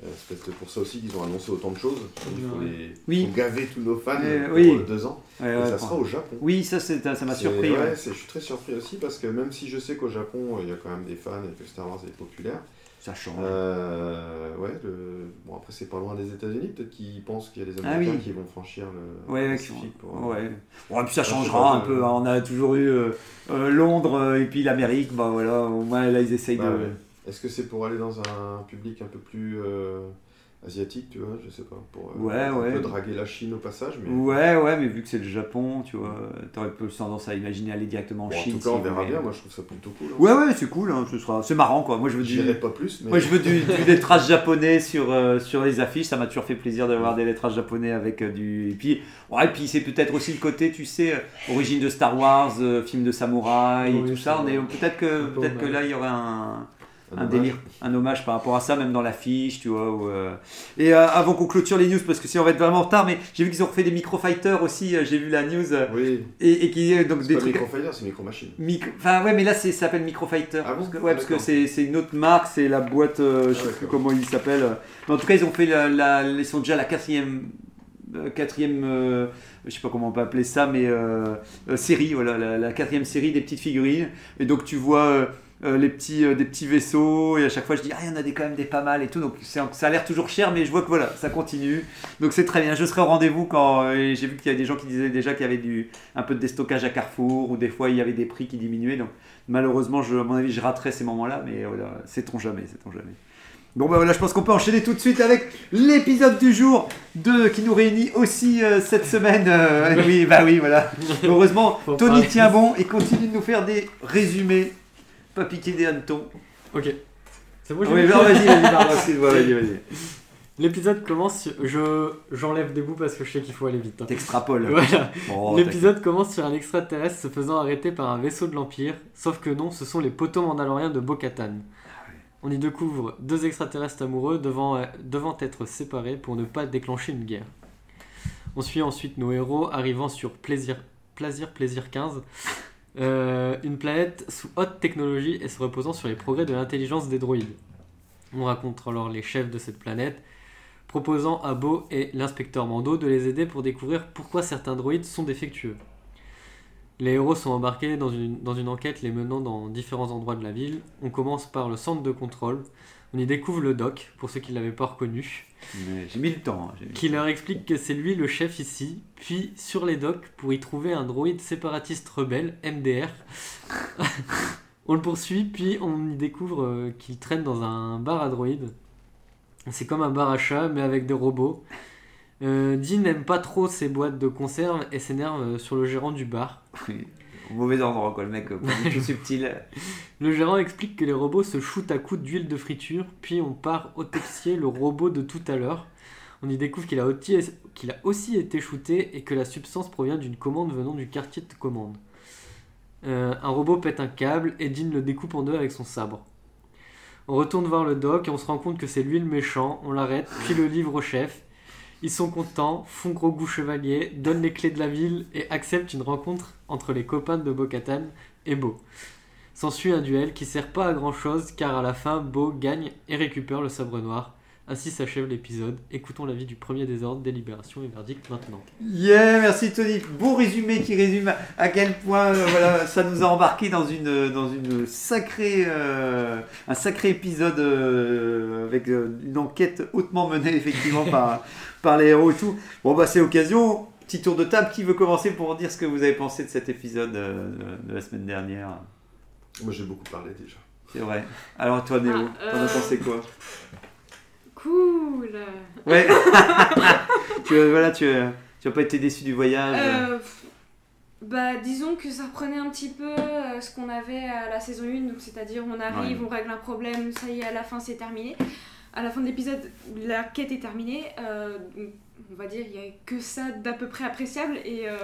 Speaker 2: Euh, c'est peut-être pour ça aussi qu'ils ont annoncé autant de choses. Il faut, les,
Speaker 1: Oui.
Speaker 2: faut gaver tous nos fans
Speaker 1: Euh,
Speaker 2: pour
Speaker 1: oui.
Speaker 2: euh, deux ans.
Speaker 1: Ouais,
Speaker 2: Et
Speaker 1: ouais,
Speaker 2: ça sera au Japon.
Speaker 1: Oui, ça, c'est- ça m'a surpris.
Speaker 2: je suis très surpris aussi parce que même si je sais qu'au Japon, il y a quand même des fans et que Star Wars est populaire,
Speaker 1: Ça change.
Speaker 2: euh, ouais, le- bon après c'est pas loin des États-Unis, peut-être qu'ils pensent qu'il y a des
Speaker 1: Ah
Speaker 2: Américains
Speaker 1: oui.
Speaker 2: qui vont franchir le
Speaker 1: Ouais,
Speaker 2: Pacifique pour- euh,
Speaker 1: ouais. Bon, et puis ça changera un peu. hein. On a toujours eu euh, euh, Londres euh, et puis l'Amérique. Bah voilà, au moins là ils essayent
Speaker 2: Bah,
Speaker 1: de.
Speaker 2: Est-ce que c'est pour aller dans un public un peu plus euh, asiatique, tu vois, je sais pas, pour euh,
Speaker 1: Ouais,
Speaker 2: un
Speaker 1: ouais.
Speaker 2: peu draguer la Chine au passage, mais
Speaker 1: Ouais, ouais, mais vu que c'est le Japon, tu vois, t'aurais plus tendance à imaginer aller directement en
Speaker 2: Bon, en
Speaker 1: Chine.
Speaker 2: tout cas on verra
Speaker 1: mais-
Speaker 2: bien, moi je trouve ça plutôt cool. hein.
Speaker 1: Ouais, ouais, c'est cool, hein, ce sera... c'est marrant quoi. Moi je veux du.
Speaker 2: Pas plus, mais
Speaker 1: Moi je veux du, du lettrage japonais sur, euh, sur les affiches, ça m'a toujours fait plaisir d'avoir des lettrages japonais avec euh, du. Et puis, ouais, et puis c'est peut-être aussi le côté, tu sais, euh, origine de Star Wars, euh, film de samouraï et
Speaker 4: Oui,
Speaker 1: tout ça. On est peut-être que peut-être que là il y aurait un, un, délire, un hommage par rapport à ça, même dans l'affiche, tu vois. euh. Et euh, avant qu'on clôture les news, parce que si on va être vraiment en retard, mais j'ai vu qu'ils ont refait des microfighters aussi. euh, j'ai vu la news
Speaker 2: Oui,
Speaker 1: et, et qui donc des
Speaker 2: pas
Speaker 1: trucs.
Speaker 2: Microfighter, c'est Micro-Machine.
Speaker 1: Micro- Enfin ouais mais là c'est- ça s'appelle Microfighter.
Speaker 2: Ah bon
Speaker 1: parce que, ouais
Speaker 2: Ah,
Speaker 1: parce que c'est c'est une autre marque, c'est la boîte, je
Speaker 2: Ah,
Speaker 1: sais plus comment il s'appelle. Mais en tout cas ils ont fait la, la- ils sont déjà à la quatrième, quatrième, euh, je sais pas comment on peut appeler ça, mais euh, euh, série, voilà la, la quatrième série des petites figurines. Et donc tu vois euh, les petits, euh, des petits vaisseaux et à chaque fois je dis ah il y en a des quand même des pas mal et tout. Donc ça a l'air toujours cher mais je vois que voilà ça continue. Donc c'est très bien. Je serai au rendez-vous quand euh, j'ai vu qu'il y a des gens qui disaient déjà qu'il y avait du un peu de déstockage à Carrefour ou des fois il y avait des prix qui diminuaient. Donc malheureusement, je, à mon avis, je raterai ces moments-là, mais voilà, sait-on jamais, sait-on jamais. Bon bah voilà, je pense qu'on peut enchaîner tout de suite avec l'épisode du jour de qui nous réunit aussi euh, cette semaine. euh, [LAUGHS] oui, bah oui, voilà. [LAUGHS] Heureusement, Tony tient bon et continue de nous faire des résumés, pas piquer des hannetons.
Speaker 4: Ok. C'est bon, j'ai
Speaker 1: Oui,
Speaker 4: vu
Speaker 1: non, vas-y, vas-y, pardon, [LAUGHS] excuse-moi, vas-y, vas-y.
Speaker 4: L'épisode commence. sur- Je j'enlève des bouts parce que je sais qu'il faut aller vite. hein.
Speaker 1: T'extrapoles. [LAUGHS]
Speaker 4: Voilà.
Speaker 1: Bon,
Speaker 4: L'épisode commence sur un extraterrestre se faisant arrêter par un vaisseau de l'Empire, sauf que non, ce sont les poteaux mandaloriens de Bo-Katan. On y découvre deux extraterrestres amoureux devant, euh, devant être séparés pour ne pas déclencher une guerre. On suit ensuite nos héros arrivant sur Plaisir, Plaisir, Plaisir 15, euh, une planète sous haute technologie et se reposant sur les progrès de l'intelligence des droïdes. On raconte alors les chefs de cette planète, proposant à Beau et l'inspecteur Mando de les aider pour découvrir pourquoi certains droïdes sont défectueux. Les héros sont embarqués dans une enquête les menant dans différents endroits de la ville. On commence par le centre de contrôle. On y découvre le doc, pour ceux qui ne l'avaient pas reconnu,
Speaker 1: Mais J'ai mis le temps. hein, le
Speaker 4: qui
Speaker 1: temps.
Speaker 4: leur explique que c'est lui le chef ici, puis sur les docks pour y trouver un droïde séparatiste rebelle, MDR. [LAUGHS] on le poursuit, puis on y découvre euh, qu'il traîne dans un bar à droïdes. C'est comme un bar à chat, mais avec des robots. Euh, Dean n'aime pas trop ces boîtes de conserve et s'énerve euh, sur le gérant du bar.
Speaker 1: Oui, Au mauvais endroit, quoi, le mec, euh, pas tout subtil. [LAUGHS]
Speaker 4: Le gérant explique que les robots se shootent à coups d'huile de friture, puis on part autopsier le robot de tout à l'heure. On y découvre qu'il a, aussi- qu'il a aussi été shooté et que la substance provient d'une commande venant du quartier de commande. Euh, un robot pète un câble et Dean le découpe en deux avec son sabre. On retourne voir le doc et on se rend compte que c'est lui le méchant. On l'arrête, puis le livre au chef. Ils sont contents, font gros goût chevalier, donnent les clés de la ville et acceptent une rencontre entre les copains de Bo-Katan et Beau. S'ensuit un duel qui sert pas à grand chose car à la fin Beau gagne et récupère le sabre noir Ainsi s'achève l'épisode. Écoutons l'avis du premier désordre, délibération et verdict maintenant.
Speaker 1: Yeah, merci Tony. Bon résumé qui résume à quel point euh, voilà, [LAUGHS] ça nous a embarqué dans une, dans une sacrée, euh, un sacré épisode euh, avec euh, une enquête hautement menée effectivement [LAUGHS] par, par les héros et tout. Bon bah c'est l'occasion. Petit tour de table. Qui veut commencer pour dire ce que vous avez pensé de cet épisode euh, de la semaine dernière?
Speaker 2: Moi j'ai beaucoup parlé déjà.
Speaker 1: C'est vrai. Alors toi Néo,
Speaker 3: Ah,
Speaker 1: t'en as pensé quoi?
Speaker 3: Cool.
Speaker 1: Ouais. [LAUGHS] tu, voilà, tu, tu as pas été déçu du voyage
Speaker 3: Euh, bah, disons que ça reprenait un petit peu euh, ce qu'on avait à la saison 1, donc c'est-à-dire on arrive,
Speaker 1: Ouais.
Speaker 3: on règle un problème, ça y est, à la fin c'est terminé. À la fin de l'épisode, la quête est terminée. euh, on va dire, il n'y a que ça d'à peu près appréciable. Et euh,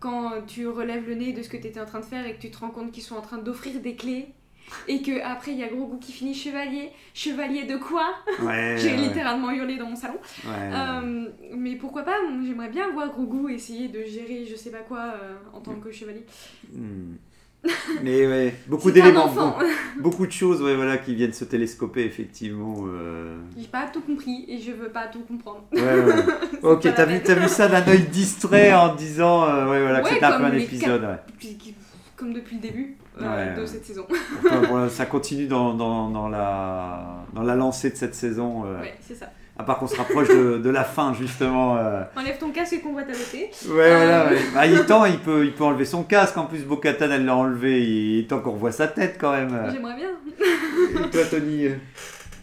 Speaker 3: quand tu relèves le nez de ce que tu étais en train de faire et que tu te rends compte qu'ils sont en train d'offrir des clés, et que après il y a Gros Goût qui finit chevalier, chevalier de quoi
Speaker 1: Ouais.
Speaker 3: J'ai
Speaker 1: ouais,
Speaker 3: littéralement hurlé dans mon salon.
Speaker 1: ouais.
Speaker 3: Euh, mais pourquoi pas, j'aimerais bien voir Grogu essayer de gérer je sais pas quoi euh, en tant que chevalier.
Speaker 1: Hmm. Mais ouais, beaucoup [LAUGHS] d'éléments, bon, beaucoup de choses ouais, voilà, qui viennent se télescoper effectivement. euh.
Speaker 3: J'ai pas tout compris et je veux pas tout comprendre.
Speaker 1: Ouais, ouais. [LAUGHS] ok, t'as vu, t'as vu ça d'un œil distrait en disant euh, ouais, voilà, que c'était un peu un épisode.
Speaker 3: Comme depuis le début
Speaker 1: Ouais,
Speaker 3: de cette saison.
Speaker 1: Enfin, voilà, ça continue dans, dans, dans la, dans la lancée de cette saison. euh,
Speaker 3: Ouais, c'est ça.
Speaker 1: À part qu'on se rapproche de, de la fin justement. euh.
Speaker 3: Enlève ton casque et qu'on voit t'arrêter.
Speaker 1: Ouais, voilà,
Speaker 3: Euh.
Speaker 1: ouais. Bah, il est temps, il peut, il peut enlever son casque. En plus, Bo-Katan, elle l'a enlevé. Il est temps qu'on revoie sa tête quand même.
Speaker 3: J'aimerais bien.
Speaker 1: Et toi, Tony euh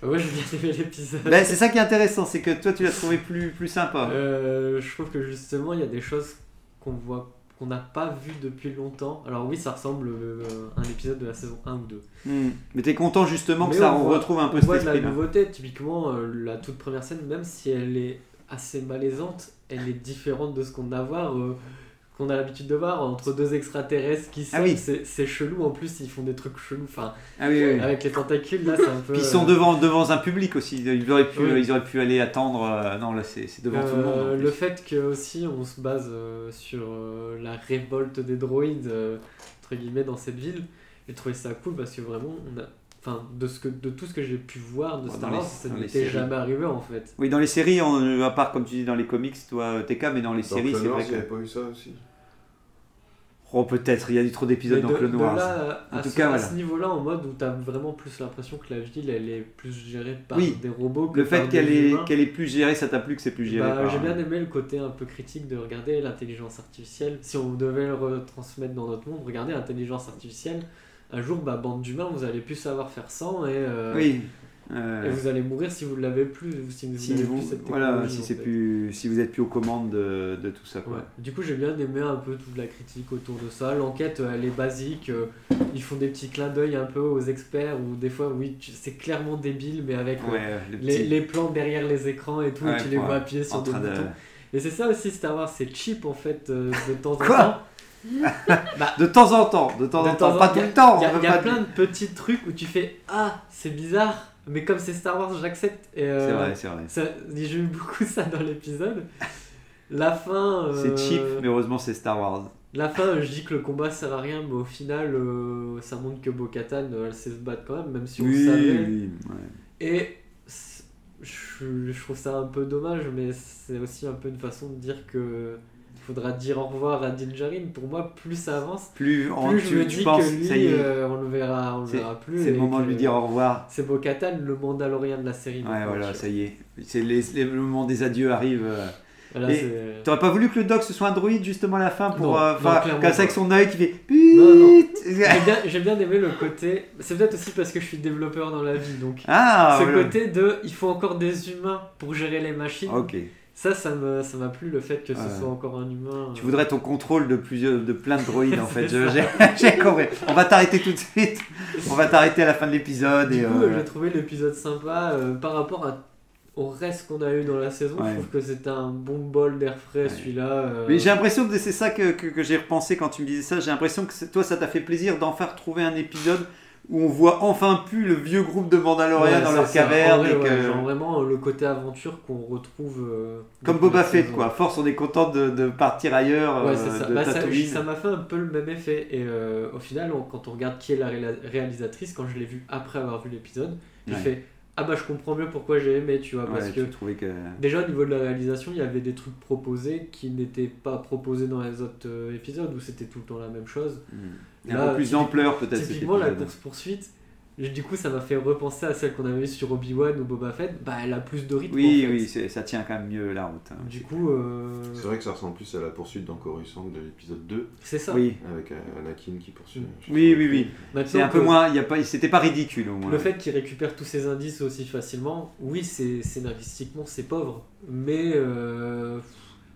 Speaker 4: Ouais, j'ai bien aimé l'épisode.
Speaker 1: Ben, c'est ça qui est intéressant, c'est que toi tu l'as trouvé plus, plus sympa.
Speaker 4: Euh, je trouve que justement, il y a des choses qu'on voit qu'on n'a pas vues depuis longtemps. Alors oui, ça ressemble euh, à un épisode de la saison 1 ou 2.
Speaker 1: Hmm. Mais t'es content justement que
Speaker 4: Mais
Speaker 1: ça
Speaker 4: on
Speaker 1: on
Speaker 4: voit-
Speaker 1: retrouve un peu
Speaker 4: on voit de la nouveauté. Typiquement, euh, la toute première scène, même si elle est assez malaisante, elle est différente de ce qu'on a à voir, euh, qu'on a l'habitude de voir entre deux extraterrestres qui
Speaker 1: Ah oui.
Speaker 4: C'est chelou. En plus, ils font des trucs chelous. Enfin,
Speaker 1: Ah oui, oui.
Speaker 4: avec les tentacules là, c'est un peu.
Speaker 1: Puis ils sont
Speaker 4: euh,
Speaker 1: devant, devant un public aussi. Ils auraient pu, ils auraient pu aller attendre. euh, non, là c'est devant tout le monde.
Speaker 4: Euh, le fait que aussi on se base euh, sur euh, la révolte des droïdes entre guillemets dans cette ville, j'ai trouvé ça cool parce que vraiment on a, enfin de ce que de tout ce que j'ai pu voir de
Speaker 1: Dans
Speaker 4: Star Wars, ça n'était jamais arrivé en fait.
Speaker 1: Oui, dans les séries, on, à part comme tu dis dans les comics, toi TK, mais dans les
Speaker 2: Dans
Speaker 1: séries, c'est vrai
Speaker 2: il n'y avait
Speaker 1: que.
Speaker 2: pas eu ça aussi.
Speaker 1: Oh, peut-être, il y a eu trop d'épisodes dans Clone Wars.
Speaker 4: là à,
Speaker 1: En tout
Speaker 4: ce,
Speaker 1: cas,
Speaker 4: à
Speaker 1: voilà.
Speaker 4: ce niveau-là, en mode où t'as vraiment plus l'impression que la ville elle est plus gérée par
Speaker 1: Oui.
Speaker 4: des robots que
Speaker 1: Le fait
Speaker 4: par
Speaker 1: qu'elle est,
Speaker 4: humains.
Speaker 1: qu'elle est plus gérée, ça t'a plu que c'est plus géré
Speaker 4: Bah,
Speaker 1: par-
Speaker 4: J'ai bien aimé le côté un peu critique de regarder l'intelligence artificielle. Si on devait le retransmettre dans notre monde, regardez l'intelligence artificielle. Un jour, bah, bande d'humains, vous allez plus savoir faire sans et, euh,
Speaker 1: Oui. euh,
Speaker 4: et vous allez mourir si vous ne l'avez plus. Si vous
Speaker 1: si
Speaker 4: n'avez
Speaker 1: vous,
Speaker 4: plus cette
Speaker 1: voilà, si
Speaker 4: en
Speaker 1: c'est
Speaker 4: fait.
Speaker 1: plus, si vous êtes plus aux commandes de, de tout ça, quoi.
Speaker 4: Ouais. Du coup, j'ai bien aimé un peu toute la critique autour de ça. L'enquête, euh, elle est basique. Ils font des petits clins d'œil un peu aux experts ou des fois, oui, c'est clairement débile, mais avec
Speaker 1: Ouais, le
Speaker 4: les,
Speaker 1: petit-
Speaker 4: les plans derrière les écrans et tout,
Speaker 1: Ouais,
Speaker 4: et tu les vois appuyer sur des
Speaker 1: de,
Speaker 4: boutons. Et c'est ça aussi Star Wars, c'est cheap en fait euh, de temps en
Speaker 1: Quoi?
Speaker 4: Temps. [LAUGHS]
Speaker 1: de temps en temps, de temps
Speaker 4: De
Speaker 1: en
Speaker 4: temps
Speaker 1: pas tout le temps.
Speaker 4: Il y a, plein de petits trucs où tu fais Ah, c'est bizarre, mais comme c'est Star Wars, j'accepte. Euh,
Speaker 1: C'est vrai, c'est vrai.
Speaker 4: ça- J'ai eu beaucoup ça dans l'épisode. La fin. euh,
Speaker 1: C'est cheap, mais heureusement c'est Star Wars.
Speaker 4: La fin, je dis que le combat sert à rien, mais au final, euh, ça montre que Bo-Katan, euh, elle sait se battre quand même, même si on
Speaker 1: oui,
Speaker 4: savait.
Speaker 1: oui, ouais.
Speaker 4: Et je, je trouve ça un peu dommage, mais c'est aussi un peu une façon de dire que faudra dire au revoir à Din Djarin. Pour moi, plus ça avance,
Speaker 1: Plus, en-
Speaker 4: plus je
Speaker 1: tu,
Speaker 4: me dis
Speaker 1: penses,
Speaker 4: que lui,
Speaker 1: ça y est,
Speaker 4: euh, on le verra, on le verra plus.
Speaker 1: c'est le moment de lui dire au revoir.
Speaker 4: C'est Bo-Katan, le Mandalorien de la série.
Speaker 1: Ouais, voilà,
Speaker 4: vois.
Speaker 1: ça y est. C'est les, les- le moment des adieux arrive. euh.
Speaker 4: Voilà,
Speaker 1: T'aurais pas voulu que le doc ce soit un droïde justement à la fin pour euh, comme ça avec son œil qui fait
Speaker 4: J'ai bien, bien aimé le côté. C'est peut-être aussi parce que je suis développeur dans la vie, donc.
Speaker 1: Ah,
Speaker 4: ce
Speaker 1: voilà.
Speaker 4: côté de il faut encore des humains pour gérer les machines.
Speaker 1: Ok.
Speaker 4: Ça, ça me- ça m'a plu le fait que ce soit encore un humain.
Speaker 1: Tu
Speaker 4: euh,
Speaker 1: voudrais ton contrôle de plusieurs, de plein de droïdes en [LAUGHS] fait. J'ai compris. On va t'arrêter tout de suite. On va t'arrêter à la fin de l'épisode
Speaker 4: Du
Speaker 1: et.
Speaker 4: coup,
Speaker 1: euh,
Speaker 4: j'ai trouvé l'épisode sympa euh, par rapport à- au reste qu'on a eu dans la saison.
Speaker 1: Ouais.
Speaker 4: Je trouve que c'était un bon bol d'air frais celui-là. euh,
Speaker 1: Mais j'ai l'impression que c'est ça que, que, que j'ai repensé quand tu me disais ça. J'ai l'impression que toi, ça t'a fait plaisir d'enfin retrouver un épisode où on voit enfin plus le vieux groupe de Mandaloriens
Speaker 4: ouais,
Speaker 1: dans leur caverne.
Speaker 4: En vrai,
Speaker 1: et
Speaker 4: ouais,
Speaker 1: que-
Speaker 4: genre vraiment euh, le côté aventure qu'on retrouve. euh,
Speaker 1: Comme Boba Fett, quoi. Force, on est content de, de partir ailleurs,
Speaker 4: Ouais,
Speaker 1: euh,
Speaker 4: c'est ça.
Speaker 1: de
Speaker 4: Bah, ça. M'a fait un peu le même effet. Et euh, au final, on- quand on regarde qui est la réalisatrice, quand je l'ai vue après avoir vu l'épisode, j'ai fait ah bah je comprends mieux pourquoi j'ai aimé, tu vois, parce
Speaker 1: Ouais,
Speaker 4: que
Speaker 1: tu trouvais que.
Speaker 4: déjà au niveau de la réalisation, il y avait des trucs proposés qui n'étaient pas proposés dans les autres euh, épisodes où c'était tout le temps la même chose.
Speaker 1: Il y a
Speaker 4: Là,
Speaker 1: un peu plus d'ampleur peut-être.
Speaker 4: Typiquement, la course poursuite, du coup, ça m'a fait repenser à celle qu'on avait vue sur Obi-Wan ou Boba Fett. Bah, elle a plus de rythme.
Speaker 1: Oui,
Speaker 4: en fait.
Speaker 1: oui, c'est- ça tient quand même mieux la route. hein.
Speaker 4: Du coup, euh,
Speaker 2: C'est vrai que ça ressemble plus à la poursuite dans Coruscant de l'épisode 2,
Speaker 4: c'est ça.
Speaker 1: Oui,
Speaker 2: avec euh, Anakin qui poursuit.
Speaker 1: oui, oui, oui.
Speaker 4: Maintenant
Speaker 1: C'est un peu moins. Il y a pas, c'était pas ridicule au moins.
Speaker 4: Le fait qu'il récupère tous ces indices aussi facilement, oui, c'est scénaristiquement c'est pauvre, mais euh,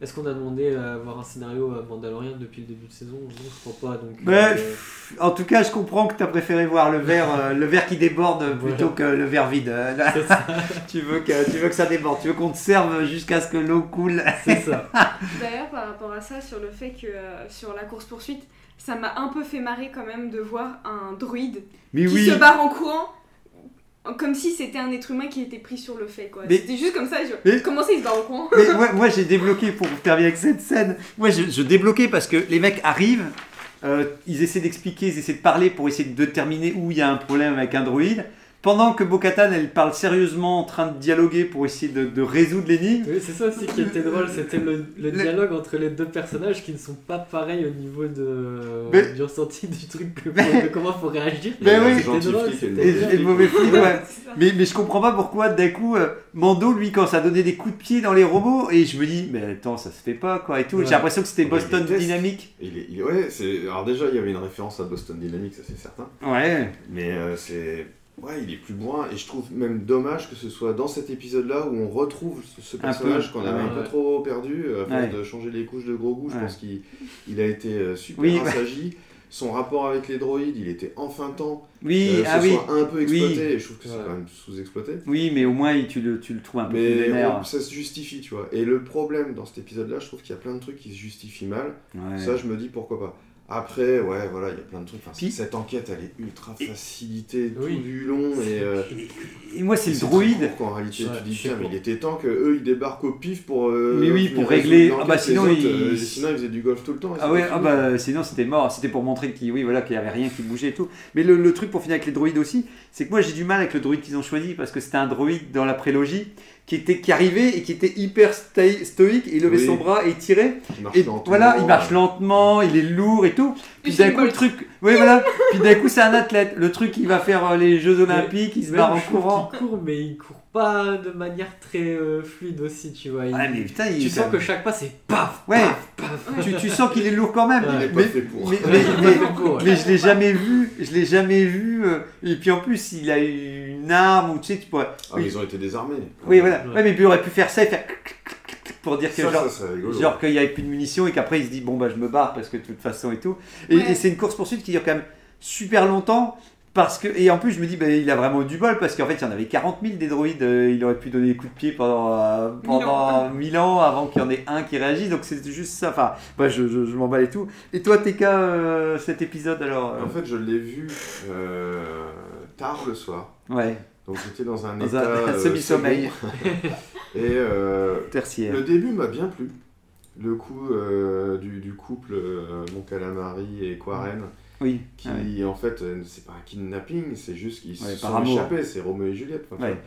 Speaker 4: est-ce qu'on a demandé à avoir un scénario à Mandalorian depuis le début de saison? Non, je crois pas. Donc,
Speaker 1: Mais,
Speaker 4: euh,
Speaker 1: en tout cas, je comprends que tu as préféré voir le verre, euh, le verre qui déborde plutôt que le verre vide.
Speaker 4: Ça. [LAUGHS]
Speaker 1: tu, veux que, tu veux que ça déborde, tu veux qu'on te serve jusqu'à ce que l'eau coule.
Speaker 4: c'est ça. [LAUGHS]
Speaker 3: D'ailleurs, par rapport à ça, sur le fait que euh, sur la course-poursuite, ça m'a un peu fait marrer quand même de voir un druide
Speaker 1: Mais
Speaker 3: qui
Speaker 1: oui,
Speaker 3: se barre en courant. Comme si c'était un être humain qui était pris sur le fait quoi.
Speaker 1: Mais-
Speaker 3: C'était juste comme ça, je...
Speaker 1: Mais-
Speaker 3: comment ça il se barre en courant
Speaker 1: mais [LAUGHS] moi, moi, j'ai débloqué pour terminer avec cette scène. Moi je, je débloquais parce que les mecs arrivent, euh, ils essaient d'expliquer, ils essaient de parler pour essayer de déterminer où il y a un problème avec un droïde. Pendant que Bo-Katan, elle parle sérieusement en train de dialoguer pour essayer de, de résoudre l'énigme.
Speaker 4: Oui, c'est ça aussi qui était drôle, c'était le, dialogue entre les deux personnages qui ne sont pas pareils au niveau de,
Speaker 1: Mais-
Speaker 4: du ressenti du truc, que-
Speaker 1: Mais-
Speaker 4: de comment faut réagir.
Speaker 1: Ben oui.
Speaker 4: Drôle,
Speaker 2: flic et le
Speaker 1: Et,
Speaker 2: mauvais
Speaker 4: bien.
Speaker 1: et le mauvais flic, ouais. [LAUGHS] Mais, mais je comprends pas pourquoi d'un coup euh, Mando lui quand ça donnait des coups de pied dans les robots et je me dis mais attends ça se fait pas quoi et tout
Speaker 4: Ouais.
Speaker 1: j'ai l'impression que c'était
Speaker 2: Ouais,
Speaker 1: Boston. Dynamics
Speaker 2: Il est, il ouais, c'est, alors déjà, il y avait une référence à Boston Dynamics, ça c'est certain.
Speaker 1: ouais
Speaker 2: Mais euh, c'est. Ouais, il est plus bourrin. Et je trouve même dommage que ce soit dans cet épisode-là où on retrouve ce, personnage qu'on avait un
Speaker 4: ouais.
Speaker 2: peu trop perdu. euh, À force
Speaker 1: Ouais.
Speaker 2: de changer les couches de gros goût, je
Speaker 1: Ouais.
Speaker 2: pense qu'il il a été euh, super
Speaker 1: Oui, bah.
Speaker 2: Son rapport avec les droïdes, il était enfin temps
Speaker 1: oui
Speaker 2: euh,
Speaker 1: ah
Speaker 2: ce
Speaker 1: oui
Speaker 2: soit un peu exploité.
Speaker 1: Oui.
Speaker 2: Et je trouve que c'est
Speaker 4: Ouais.
Speaker 2: quand même sous-exploité.
Speaker 1: oui mais au moins il- tu le, tu le trouves un peu plus
Speaker 2: Mais on- ça se justifie, tu vois. Et le problème dans cet épisode-là, je trouve qu'il y a plein de trucs qui se justifient mal.
Speaker 1: Ouais.
Speaker 2: Ça, je me dis pourquoi pas. Après, ouais, voilà, il y a plein de trucs. Enfin,
Speaker 1: Puis-
Speaker 2: cette enquête, elle est ultra facilitée tout
Speaker 4: Oui.
Speaker 2: du long. Et, euh,
Speaker 1: et moi c'est le droïde
Speaker 2: court, qu'en réalité,
Speaker 4: Ouais,
Speaker 2: tu dis, tiens, mais il était temps que eux ils débarquent au pif pour. euh,
Speaker 1: Oui, oui, pour régler. Ah bah, sinon,
Speaker 2: autres,
Speaker 1: ils-
Speaker 2: euh, sinon, ils faisaient du golf tout le temps.
Speaker 1: ah ouais ah bah sinon c'était mort c'était pour montrer qu'il oui voilà qu'il y avait rien qui bougeait et tout mais le, le truc pour finir avec les droïdes aussi c'est que moi j'ai du mal avec le droïde qu'ils ont choisi parce que c'était un droïde dans la prélogie qui était qui arrivait et qui était hyper stoïque il levait
Speaker 2: Oui.
Speaker 1: son bras et tirait
Speaker 2: Il marche
Speaker 1: Et
Speaker 2: lentement.
Speaker 1: voilà, il marche lentement, il est lourd et tout. Puis d'un coup, le truc. Oui, voilà. [LAUGHS] Puis d'un coup, c'est un athlète. Le truc, il va faire euh, les Jeux Olympiques, il se barre en courant.
Speaker 4: qu'il court, mais il court pas de manière très euh, fluide aussi, tu vois. Il-
Speaker 1: Ah, mais putain, il
Speaker 4: tu sens que chaque pas c'est paf,
Speaker 1: Ouais,
Speaker 4: paf.
Speaker 1: tu, tu sens qu'il est lourd quand même.
Speaker 4: Ouais.
Speaker 2: Il est pas
Speaker 1: mais,
Speaker 2: fait pour.
Speaker 1: mais, mais, mais-
Speaker 4: Pour, ouais.
Speaker 1: mais je l'ai jamais vu. Je l'ai jamais vu. euh, Et puis en plus, il a eu une arme ou tu sais, tu pourrais.
Speaker 2: Ah, mais ils ont été désarmés.
Speaker 1: Oui, voilà.
Speaker 4: Ouais.
Speaker 1: Ouais, mais il aurait pu faire ça et faire pour dire que
Speaker 2: Ça,
Speaker 1: genre.
Speaker 2: ça serait rigolo.
Speaker 1: Genre qu'il n'y avait plus de munitions et qu'après il se dit bon bah je me barre parce que de toute façon et tout. Et,
Speaker 3: Ouais.
Speaker 1: et c'est une course poursuite qui dure quand même super longtemps parce que et en plus je me dis bah, il a vraiment eu du bol parce qu'en fait il y en avait 40 000 des droïdes, euh, il aurait pu donner des coups de pied pendant euh, pendant 1000 ans avant qu'il y en ait un qui réagisse donc c'est juste ça. Enfin bah, je, je, je m'emballe et tout. Et toi TK euh, cet épisode alors euh,
Speaker 2: En fait, je l'ai vu euh, tard le soir.
Speaker 1: ouais
Speaker 2: Donc j'étais dans un
Speaker 1: Dans
Speaker 2: état
Speaker 1: un- [LAUGHS] un
Speaker 2: euh,
Speaker 1: semi-sommeil. [LAUGHS]
Speaker 2: Et euh,
Speaker 1: tertiaire.
Speaker 2: le début m'a bien plu. Le coup euh, du, du couple euh, Mon Calamari et Quarren,
Speaker 1: Oui.
Speaker 2: qui
Speaker 1: Ah ouais.
Speaker 2: en fait, c'est pas un kidnapping, c'est juste qu'ils
Speaker 1: Ouais,
Speaker 2: se
Speaker 1: par
Speaker 2: sont
Speaker 1: amour.
Speaker 2: échappés, c'est Roméo et Juliette.
Speaker 1: Ouais.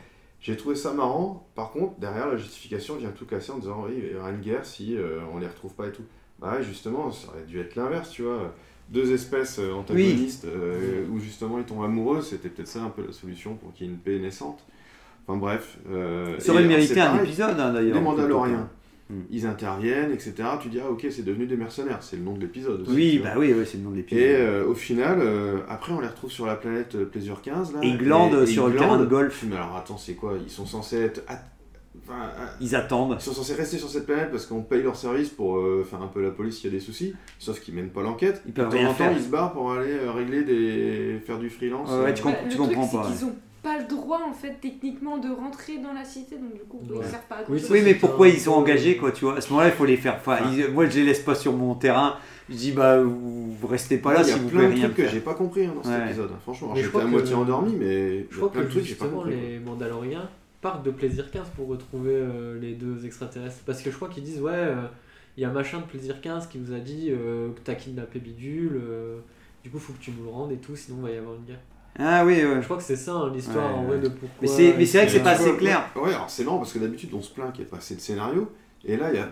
Speaker 2: J'ai trouvé ça marrant. Par contre, derrière la justification vient tout casser en disant oui, il y aura une guerre si on les retrouve pas et tout. Bah justement, ça aurait dû être l'inverse, tu vois. Deux espèces euh, antagonistes euh, où justement ils tombent amoureux, c'était peut-être ça un peu la solution pour qu'il y ait une paix naissante. Enfin bref. euh,
Speaker 1: Ça aurait mérité un
Speaker 2: pareil,
Speaker 1: épisode hein, d'ailleurs.
Speaker 2: Les Mandaloriens.
Speaker 1: Hmm.
Speaker 2: Ils interviennent, etc. Tu dis, ah ok, c'est devenu des mercenaires, c'est le nom de l'épisode. aussi,
Speaker 1: Oui bah oui ouais, c'est le nom de l'épisode.
Speaker 2: Et euh, au final, euh, après on les retrouve sur la planète Pleasure 15. Là,
Speaker 1: Et ils glandent sur le terrain de golf.
Speaker 2: Mais alors attends, c'est quoi? Ils sont censés être. Enfin, à-
Speaker 1: Ils attendent.
Speaker 2: ils sont censés rester sur cette planète parce qu'on paye leur service pour euh, faire un peu la police s'il y a des soucis, sauf qu'ils mènent pas l'enquête.
Speaker 1: Ils peuvent
Speaker 2: De temps
Speaker 1: rien
Speaker 2: en temps,
Speaker 1: faire.
Speaker 2: ils se barrent pour aller euh, régler des. faire du freelance.
Speaker 1: Ouais, ouais,
Speaker 2: euh,
Speaker 1: tu comprends-
Speaker 3: Bah,
Speaker 1: tu
Speaker 3: le
Speaker 1: comprends
Speaker 3: truc,
Speaker 1: pas,
Speaker 3: c'est qu'ils ont pas le droit en fait techniquement de rentrer dans la cité donc du coup
Speaker 4: Ouais.
Speaker 3: ils servent pas à
Speaker 4: Oui.
Speaker 1: Oui, mais pourquoi ils sont engagés, quoi, tu vois? À ce moment-là, il faut les faire. Enfin, ils- moi, je les laisse pas sur mon terrain. Je dis, bah, vous, vous restez pas là
Speaker 2: il y a
Speaker 1: si vous
Speaker 2: plein
Speaker 1: pouvez
Speaker 2: de
Speaker 1: rien
Speaker 2: trucs que j'ai pas compris hein, dans cet
Speaker 1: Ouais.
Speaker 2: épisode. Franchement, j'étais à moitié endormi, mais
Speaker 4: Je crois que
Speaker 2: j'ai pas
Speaker 4: justement
Speaker 2: compris.
Speaker 4: les Mandaloriens partent de Plaisir 15 pour retrouver euh, les deux extraterrestres. Parce que je crois qu'ils disent ouais, euh, il y a machin de Plaisir 15 qui nous a dit euh, que t'as kidnappé Bidule, euh, du coup faut que tu nous le rendes et tout, sinon il va y avoir une guerre.
Speaker 1: Ah oui, ouais.
Speaker 4: Je crois que c'est ça hein, l'histoire
Speaker 1: Ouais,
Speaker 4: en
Speaker 1: ouais.
Speaker 4: vrai de pourquoi.
Speaker 1: Mais c'est- mais c'est vrai que c'est pas assez clair.
Speaker 2: Ouais, alors c'est marrant parce que d'habitude on se plaint qu'il n'y ait pas assez de scénario. Et là, il y a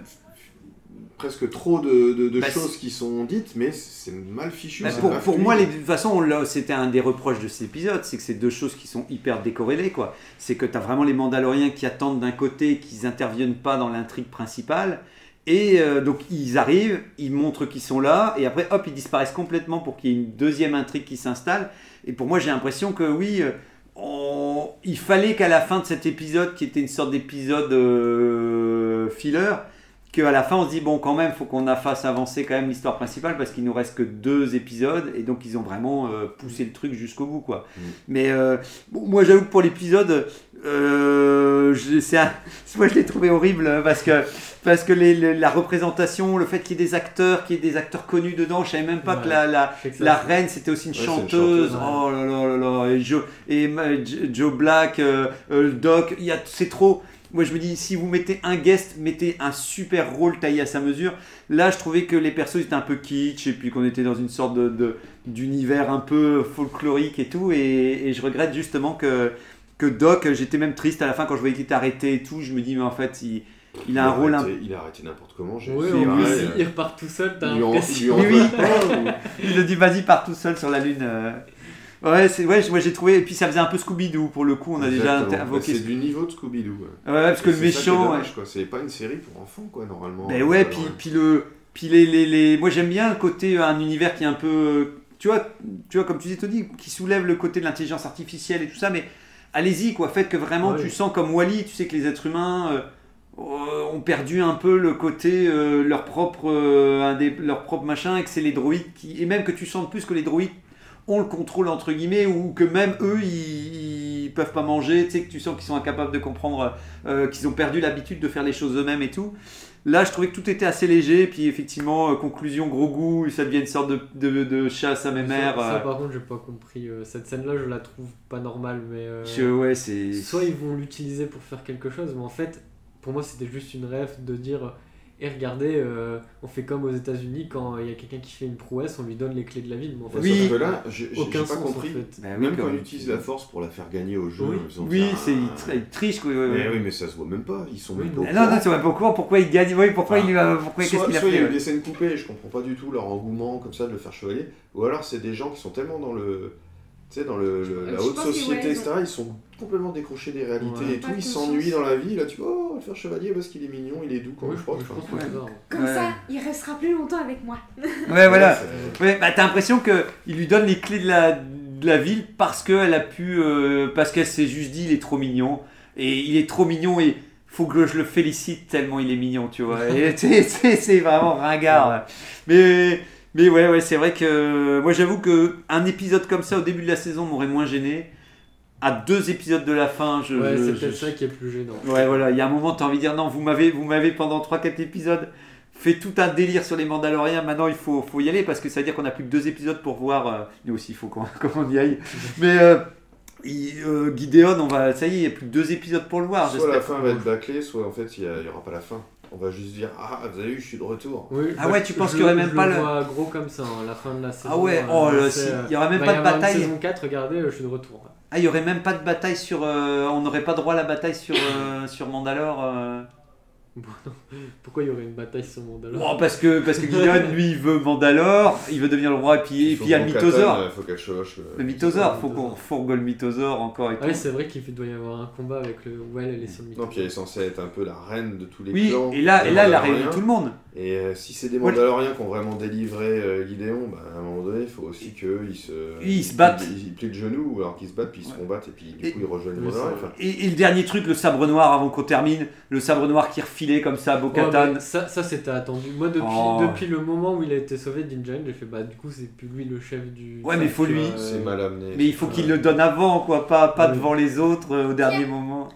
Speaker 2: presque trop de, de- de
Speaker 1: Bah,
Speaker 2: choses qui sont dites, mais c'est mal fichu.
Speaker 1: Bah, pour, pour moi, les- de toute façon, c'était un des reproches de cet épisode, c'est que c'est deux choses qui sont hyper décorrélées. quoi. C'est que tu as vraiment les Mandaloriens qui attendent d'un côté, qu'ils interviennent pas dans l'intrigue principale. Et euh, donc ils arrivent, ils montrent qu'ils sont là, et après hop, ils disparaissent complètement pour qu'il y ait une deuxième intrigue qui s'installe. Et pour moi, j'ai l'impression que oui, euh, on- il fallait qu'à la fin de cet épisode, qui était une sorte d'épisode euh, filler, qu'à la fin on se dit bon quand même faut qu'on fasse avancer quand même l'histoire principale parce qu'il nous reste que deux épisodes et donc ils ont vraiment euh, poussé le truc jusqu'au bout quoi.
Speaker 2: Mm.
Speaker 1: Mais euh, bon, moi j'avoue que pour l'épisode, euh, je- c'est un- [LAUGHS] moi je l'ai trouvé horrible parce que parce que les- les- la représentation, le fait qu'il y ait des acteurs, qu'il y ait des acteurs connus dedans, je savais même pas
Speaker 4: Ouais.
Speaker 1: que la, la,
Speaker 4: que
Speaker 1: reine c'était aussi une
Speaker 2: Ouais, c'est une
Speaker 1: chanteuse.
Speaker 4: ouais.
Speaker 1: Oh là là là là et Joe et J- Joe Black, euh, euh, Doc, il y a c'est trop. Moi, je me dis, si vous mettez un guest, mettez un super rôle taillé à sa mesure. Là, je trouvais que les persos étaient un peu kitsch et puis qu'on était dans une sorte de, de- d'univers un peu folklorique et tout. Et, et je regrette justement que, que Doc, j'étais même triste à la fin quand je voyais qu'il était arrêté et tout. Je me dis, mais en fait, il, il a un rôle un
Speaker 2: Il a arrêté n'importe comment. j'ai-
Speaker 4: Oui, plus,
Speaker 2: pareil,
Speaker 4: il
Speaker 2: euh,
Speaker 4: repart tout seul, t'as
Speaker 2: lui en- lui en
Speaker 1: Oui, oui.
Speaker 2: veulent pas, ou-
Speaker 1: Il a dit vas-y pars tout seul sur la lune. Ouais, c'est ouais, moi j'ai trouvé et puis ça faisait un peu Scooby-Doo pour le coup, on a déjà
Speaker 2: Exactement.
Speaker 1: invoqué.
Speaker 2: Bah, C'est du niveau de Scooby-Doo. ouais.
Speaker 1: Ouais, parce que le méchant. ouais.
Speaker 2: C'est pas une série pour enfants, quoi, normalement.
Speaker 1: Ben ouais,
Speaker 2: Euh,
Speaker 1: puis, puis le, puis les, les, les- moi j'aime bien le côté un univers qui est un peu, euh, tu vois, tu vois comme tu dis Tony, qui soulève le côté de l'intelligence artificielle et tout ça, mais allez-y quoi, faites que vraiment
Speaker 4: Ouais.
Speaker 1: tu sens comme Wally, tu sais que les êtres humains euh, euh, ont perdu un peu le côté euh, leur propre, euh, un des, leur propre machin, et que c'est les droïdes qui, et même que tu sens plus que les droïdes ont le contrôle entre guillemets ou que même eux ils, ils peuvent pas manger, tu sais que tu sens qu'ils sont incapables de comprendre, euh, qu'ils ont perdu l'habitude de faire les choses eux-mêmes et tout. Là, je trouvais que tout était assez léger, puis effectivement, euh, conclusion, gros goût, ça devient une sorte de, de, de chasse à mes mères.
Speaker 4: Ça, ça,
Speaker 1: euh,
Speaker 4: par contre, j'ai pas compris. euh, cette scène-là, je la trouve pas normale, mais.
Speaker 1: je- ouais, c'est.
Speaker 4: Soit ils vont l'utiliser pour faire quelque chose, mais en fait, pour moi, c'était juste une rêve de dire et regardez, euh, on fait comme aux États-Unis quand il y a quelqu'un qui fait une prouesse, on lui donne les clés de la ville. Mais en fait,
Speaker 1: Oui.
Speaker 2: là, j'ai
Speaker 4: aucun
Speaker 2: pas
Speaker 4: sens
Speaker 2: compris.
Speaker 4: en fait.
Speaker 1: Bah oui,
Speaker 2: Même quand il utilise la force pour la faire gagner au jeu.
Speaker 4: Oui.
Speaker 2: ils ont
Speaker 1: Oui, c'est,
Speaker 2: ah,
Speaker 1: tri- il triche, ouais,
Speaker 2: Mais
Speaker 1: ouais.
Speaker 2: oui, mais ça se voit même pas. Ils sont
Speaker 4: Oui,
Speaker 2: même pas au
Speaker 1: Non, non,
Speaker 2: courant.
Speaker 1: c'est pas au courant pourquoi il gagne, oui, pourquoi
Speaker 2: Ah.
Speaker 1: il va, pourquoi, qu'est-ce qu'il a
Speaker 2: soit il y
Speaker 1: fait
Speaker 2: a eu des scènes coupées, je comprends pas du tout leur engouement comme ça de le faire chevalier, ou alors c'est des gens qui sont tellement dans le, tu sais, dans le, la haute société,
Speaker 3: ouais, ils
Speaker 2: etc. Ils sont complètement décrochés des réalités
Speaker 4: Ouais.
Speaker 2: et tout. Ils s'ennuient dans la vie. Là, tu vois, oh, on va le faire chevalier parce qu'il est mignon, il est doux quand
Speaker 4: Oui,
Speaker 2: il
Speaker 4: je, pense que ça.
Speaker 3: Comme
Speaker 2: Ouais.
Speaker 3: ça, il restera plus longtemps avec moi. [LAUGHS]
Speaker 1: Ouais, voilà. Ouais, bah, t'as l'impression qu'il lui donne les clés de la, de la ville parce qu'elle a pu. euh, parce qu'elle s'est juste dit il est trop mignon. Et il est trop mignon et faut que je le félicite tellement il est mignon, tu vois. Et [LAUGHS] c'est- c'est c'est vraiment ringard. Mais, mais ouais, ouais c'est vrai que. Moi j'avoue que un épisode comme ça au début de la saison m'aurait moins gêné. À deux épisodes de la fin, je.
Speaker 4: Ouais, c'est
Speaker 1: je-
Speaker 4: peut-être ça qui est plus gênant.
Speaker 1: Ouais, voilà, il y a un moment, tu as envie de dire non, vous m'avez, vous m'avez pendant 3-4 épisodes fait tout un délire sur les Mandaloriens. Maintenant, il faut, faut y aller parce que ça veut dire qu'on a plus que deux épisodes pour voir. euh, nous aussi, il faut qu'on [LAUGHS] qu'on y aille. [LAUGHS] Mais euh, il- euh, Gideon, on va, ça y est, il y a plus que deux épisodes pour le voir.
Speaker 2: Soit la fin va être bâclée, soit en fait il n'y aura pas la fin. On va juste dire Ah, vous avez vu, je suis de retour.
Speaker 4: Oui,
Speaker 1: Ah
Speaker 4: bah,
Speaker 1: ouais, tu penses qu'il y aurait même
Speaker 4: je
Speaker 1: pas
Speaker 4: le
Speaker 1: le-
Speaker 4: vois gros comme ça, hein, la fin de la saison.
Speaker 1: Ah ouais,
Speaker 4: euh,
Speaker 1: oh si,
Speaker 4: euh,
Speaker 1: il y aura même
Speaker 4: va
Speaker 1: pas
Speaker 4: y
Speaker 1: de bataille.
Speaker 4: saison 4, regardez, euh, je suis de retour.
Speaker 1: Ah, il y aurait même pas de bataille sur. euh, on n'aurait pas droit à la bataille sur, euh, sur Mandalore. Euh.
Speaker 4: Bon, non. Pourquoi il y aurait une bataille sur Mandalore
Speaker 1: Oh, parce que parce que Gideon, lui, il veut Mandalore, il veut devenir le roi, et puis et puis il y a le mythosaure.
Speaker 2: Il faut qu'elle chevauche le.
Speaker 1: Le mythosaure,
Speaker 4: le
Speaker 1: faut qu'on fourgue le mythosaure encore et tout.
Speaker 4: Ah oui, c'est vrai qu'il doit y avoir un combat avec le. Ouais, elle est sur le
Speaker 2: Non, puis elle est censée être un peu la reine de tous les
Speaker 1: Oui,
Speaker 2: clans.
Speaker 1: et là, et là elle a réuni tout le monde.
Speaker 2: Et euh, si c'est des
Speaker 1: Ouais.
Speaker 2: Mandaloriens qui ont vraiment délivré euh, Gideon, bah, à un moment donné, il faut aussi qu'eux ils se.
Speaker 1: Ils se battent.
Speaker 2: Ils, ils plient le genou, ou alors qu'ils se battent, puis ils se
Speaker 1: Ouais.
Speaker 2: combattent, et puis du
Speaker 1: Et-
Speaker 2: coup ils rejoignent les
Speaker 4: Oui,
Speaker 2: Mandaloriens.
Speaker 4: c'est
Speaker 2: Enfin,
Speaker 1: Et, et le dernier truc, le sabre noir avant qu'on termine, le sabre noir qui refilait comme ça à
Speaker 4: Ouais,
Speaker 1: Bo-Katan.
Speaker 4: mais ça, ça c'était attendu. Moi, depuis,
Speaker 1: Oh.
Speaker 4: depuis le moment où il a été sauvé Din Djarin, j'ai fait bah, du coup, c'est plus lui le chef du.
Speaker 1: Ouais, mais faut lui-
Speaker 4: euh,
Speaker 2: c'est mal amené.
Speaker 1: Mais il faut
Speaker 2: Ouais.
Speaker 1: qu'il le donne avant, quoi, pas, pas
Speaker 4: Oui.
Speaker 1: devant les autres euh, au dernier moment.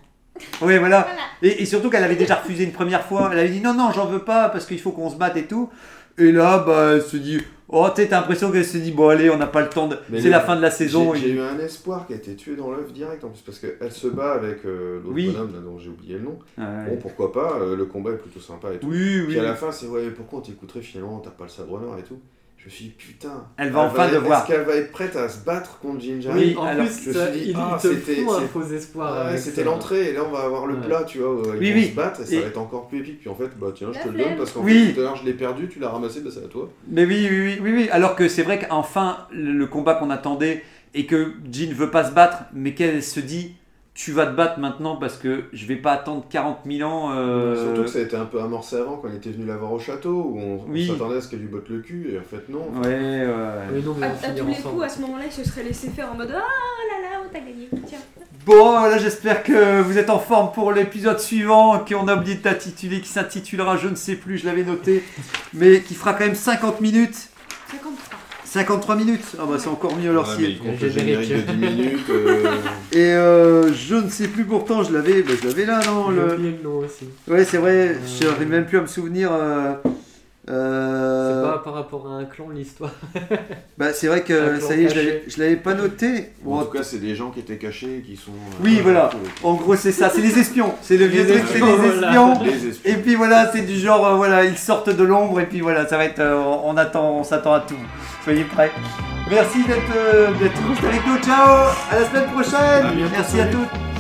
Speaker 1: Oui, voilà.
Speaker 3: Voilà.
Speaker 1: Et, et surtout qu'elle avait déjà refusé une première fois. Elle avait dit non, non, j'en veux pas parce qu'il faut qu'on se batte et tout. Et là, bah, elle se dit, oh, tu sais, t'as l'impression qu'elle se dit, bon, allez, on n'a pas le temps de. C'est la fin de la saison.
Speaker 2: J'ai j'ai
Speaker 1: et-
Speaker 2: eu un espoir qui a été tué dans l'œuf direct en plus, parce qu'elle se bat avec euh, l'autre
Speaker 1: Oui.
Speaker 2: bonhomme là, dont j'ai oublié le nom.
Speaker 1: Ouais.
Speaker 2: Bon, pourquoi pas, euh, le combat est plutôt sympa et tout.
Speaker 1: Oui,
Speaker 2: Puis
Speaker 1: oui.
Speaker 2: à la fin, c'est ouais, pourquoi on t'écouterait finalement, t'as pas le sabre noir et tout. Je me suis dit, putain.
Speaker 1: Elle va enfin
Speaker 2: être-
Speaker 1: devoir.
Speaker 2: Est-ce qu'elle va être prête à se battre contre Jinja
Speaker 1: Oui,
Speaker 4: en
Speaker 1: alors,
Speaker 4: plus,
Speaker 2: je me
Speaker 4: ça-
Speaker 2: suis dit,
Speaker 4: il,
Speaker 2: ah, c'était-
Speaker 4: fout un
Speaker 2: c'est-
Speaker 4: faux espoir.
Speaker 2: Ouais,
Speaker 4: avec
Speaker 2: c'était
Speaker 4: ça.
Speaker 2: l'entrée, et là on va avoir le
Speaker 4: Ouais.
Speaker 2: plat, tu vois, où ils
Speaker 1: Oui,
Speaker 2: vont
Speaker 1: oui.
Speaker 2: se battre, et ça
Speaker 1: Et-
Speaker 2: va être encore plus épique. Puis en fait, bah tiens, je te le donne parce qu'en
Speaker 1: Oui.
Speaker 2: fait tout à l'heure je l'ai perdu, tu l'as ramassé, bah c'est à toi.
Speaker 1: Mais oui, oui, oui, oui, oui. Alors que c'est vrai qu'enfin, le le combat qu'on attendait et que Jean veut pas se battre, mais qu'elle se dit tu vas te battre maintenant parce que je vais pas attendre 40 000 ans. euh,
Speaker 2: Surtout que ça a été un peu amorcé avant quand il était venu la voir au château, où on, on s'attendait à ce qu'elle lui botte le cul, et en fait non.
Speaker 1: Ouais, ouais.
Speaker 4: Non,
Speaker 3: À,
Speaker 4: on
Speaker 3: à tous les
Speaker 4: ensemble.
Speaker 3: coups, à ce moment-là, il se serait laissé faire en mode Ah là là, oh, t'as gagné, tiens.
Speaker 1: Bon, là j'espère que vous êtes en forme pour l'épisode suivant, qu'on a oublié de t'intituler, qui s'intitulera, je ne sais plus, je l'avais noté, mais qui fera quand même 50 minutes.
Speaker 3: 53.
Speaker 1: 53 minutes Ah bah c'est encore mieux alors
Speaker 2: Ouais,
Speaker 1: si...
Speaker 2: le
Speaker 4: Générique.
Speaker 2: générique de 10 minutes. euh, [LAUGHS]
Speaker 1: Et euh, je ne sais plus pourtant, je l'avais bah, je l'avais là, non
Speaker 4: J'ai
Speaker 1: le...
Speaker 4: oublié le nom aussi.
Speaker 1: Ouais, c'est vrai, je n'arrive même plus à me souvenir. euh, euh,
Speaker 4: C'est pas par rapport à un clan l'histoire. [LAUGHS]
Speaker 1: Bah, c'est vrai que ça y est, je
Speaker 4: caché.
Speaker 1: l'avais- je l'avais pas noté.
Speaker 2: bon, en tout cas, c'est des gens qui étaient cachés, qui sont. euh,
Speaker 1: Oui, voilà. en gros, c'est ça, c'est les espions. C'est le vieux truc, c'est les espions.
Speaker 2: Les espions.
Speaker 1: Et puis voilà, c'est du genre, euh, voilà, ils sortent de l'ombre et puis voilà, ça va être, euh, on attend, on s'attend à tout. Soyez prêts. Merci d'être, euh, d'être restés avec nous. Ciao, à la semaine prochaine.
Speaker 2: À bientôt.
Speaker 1: Merci à toutes.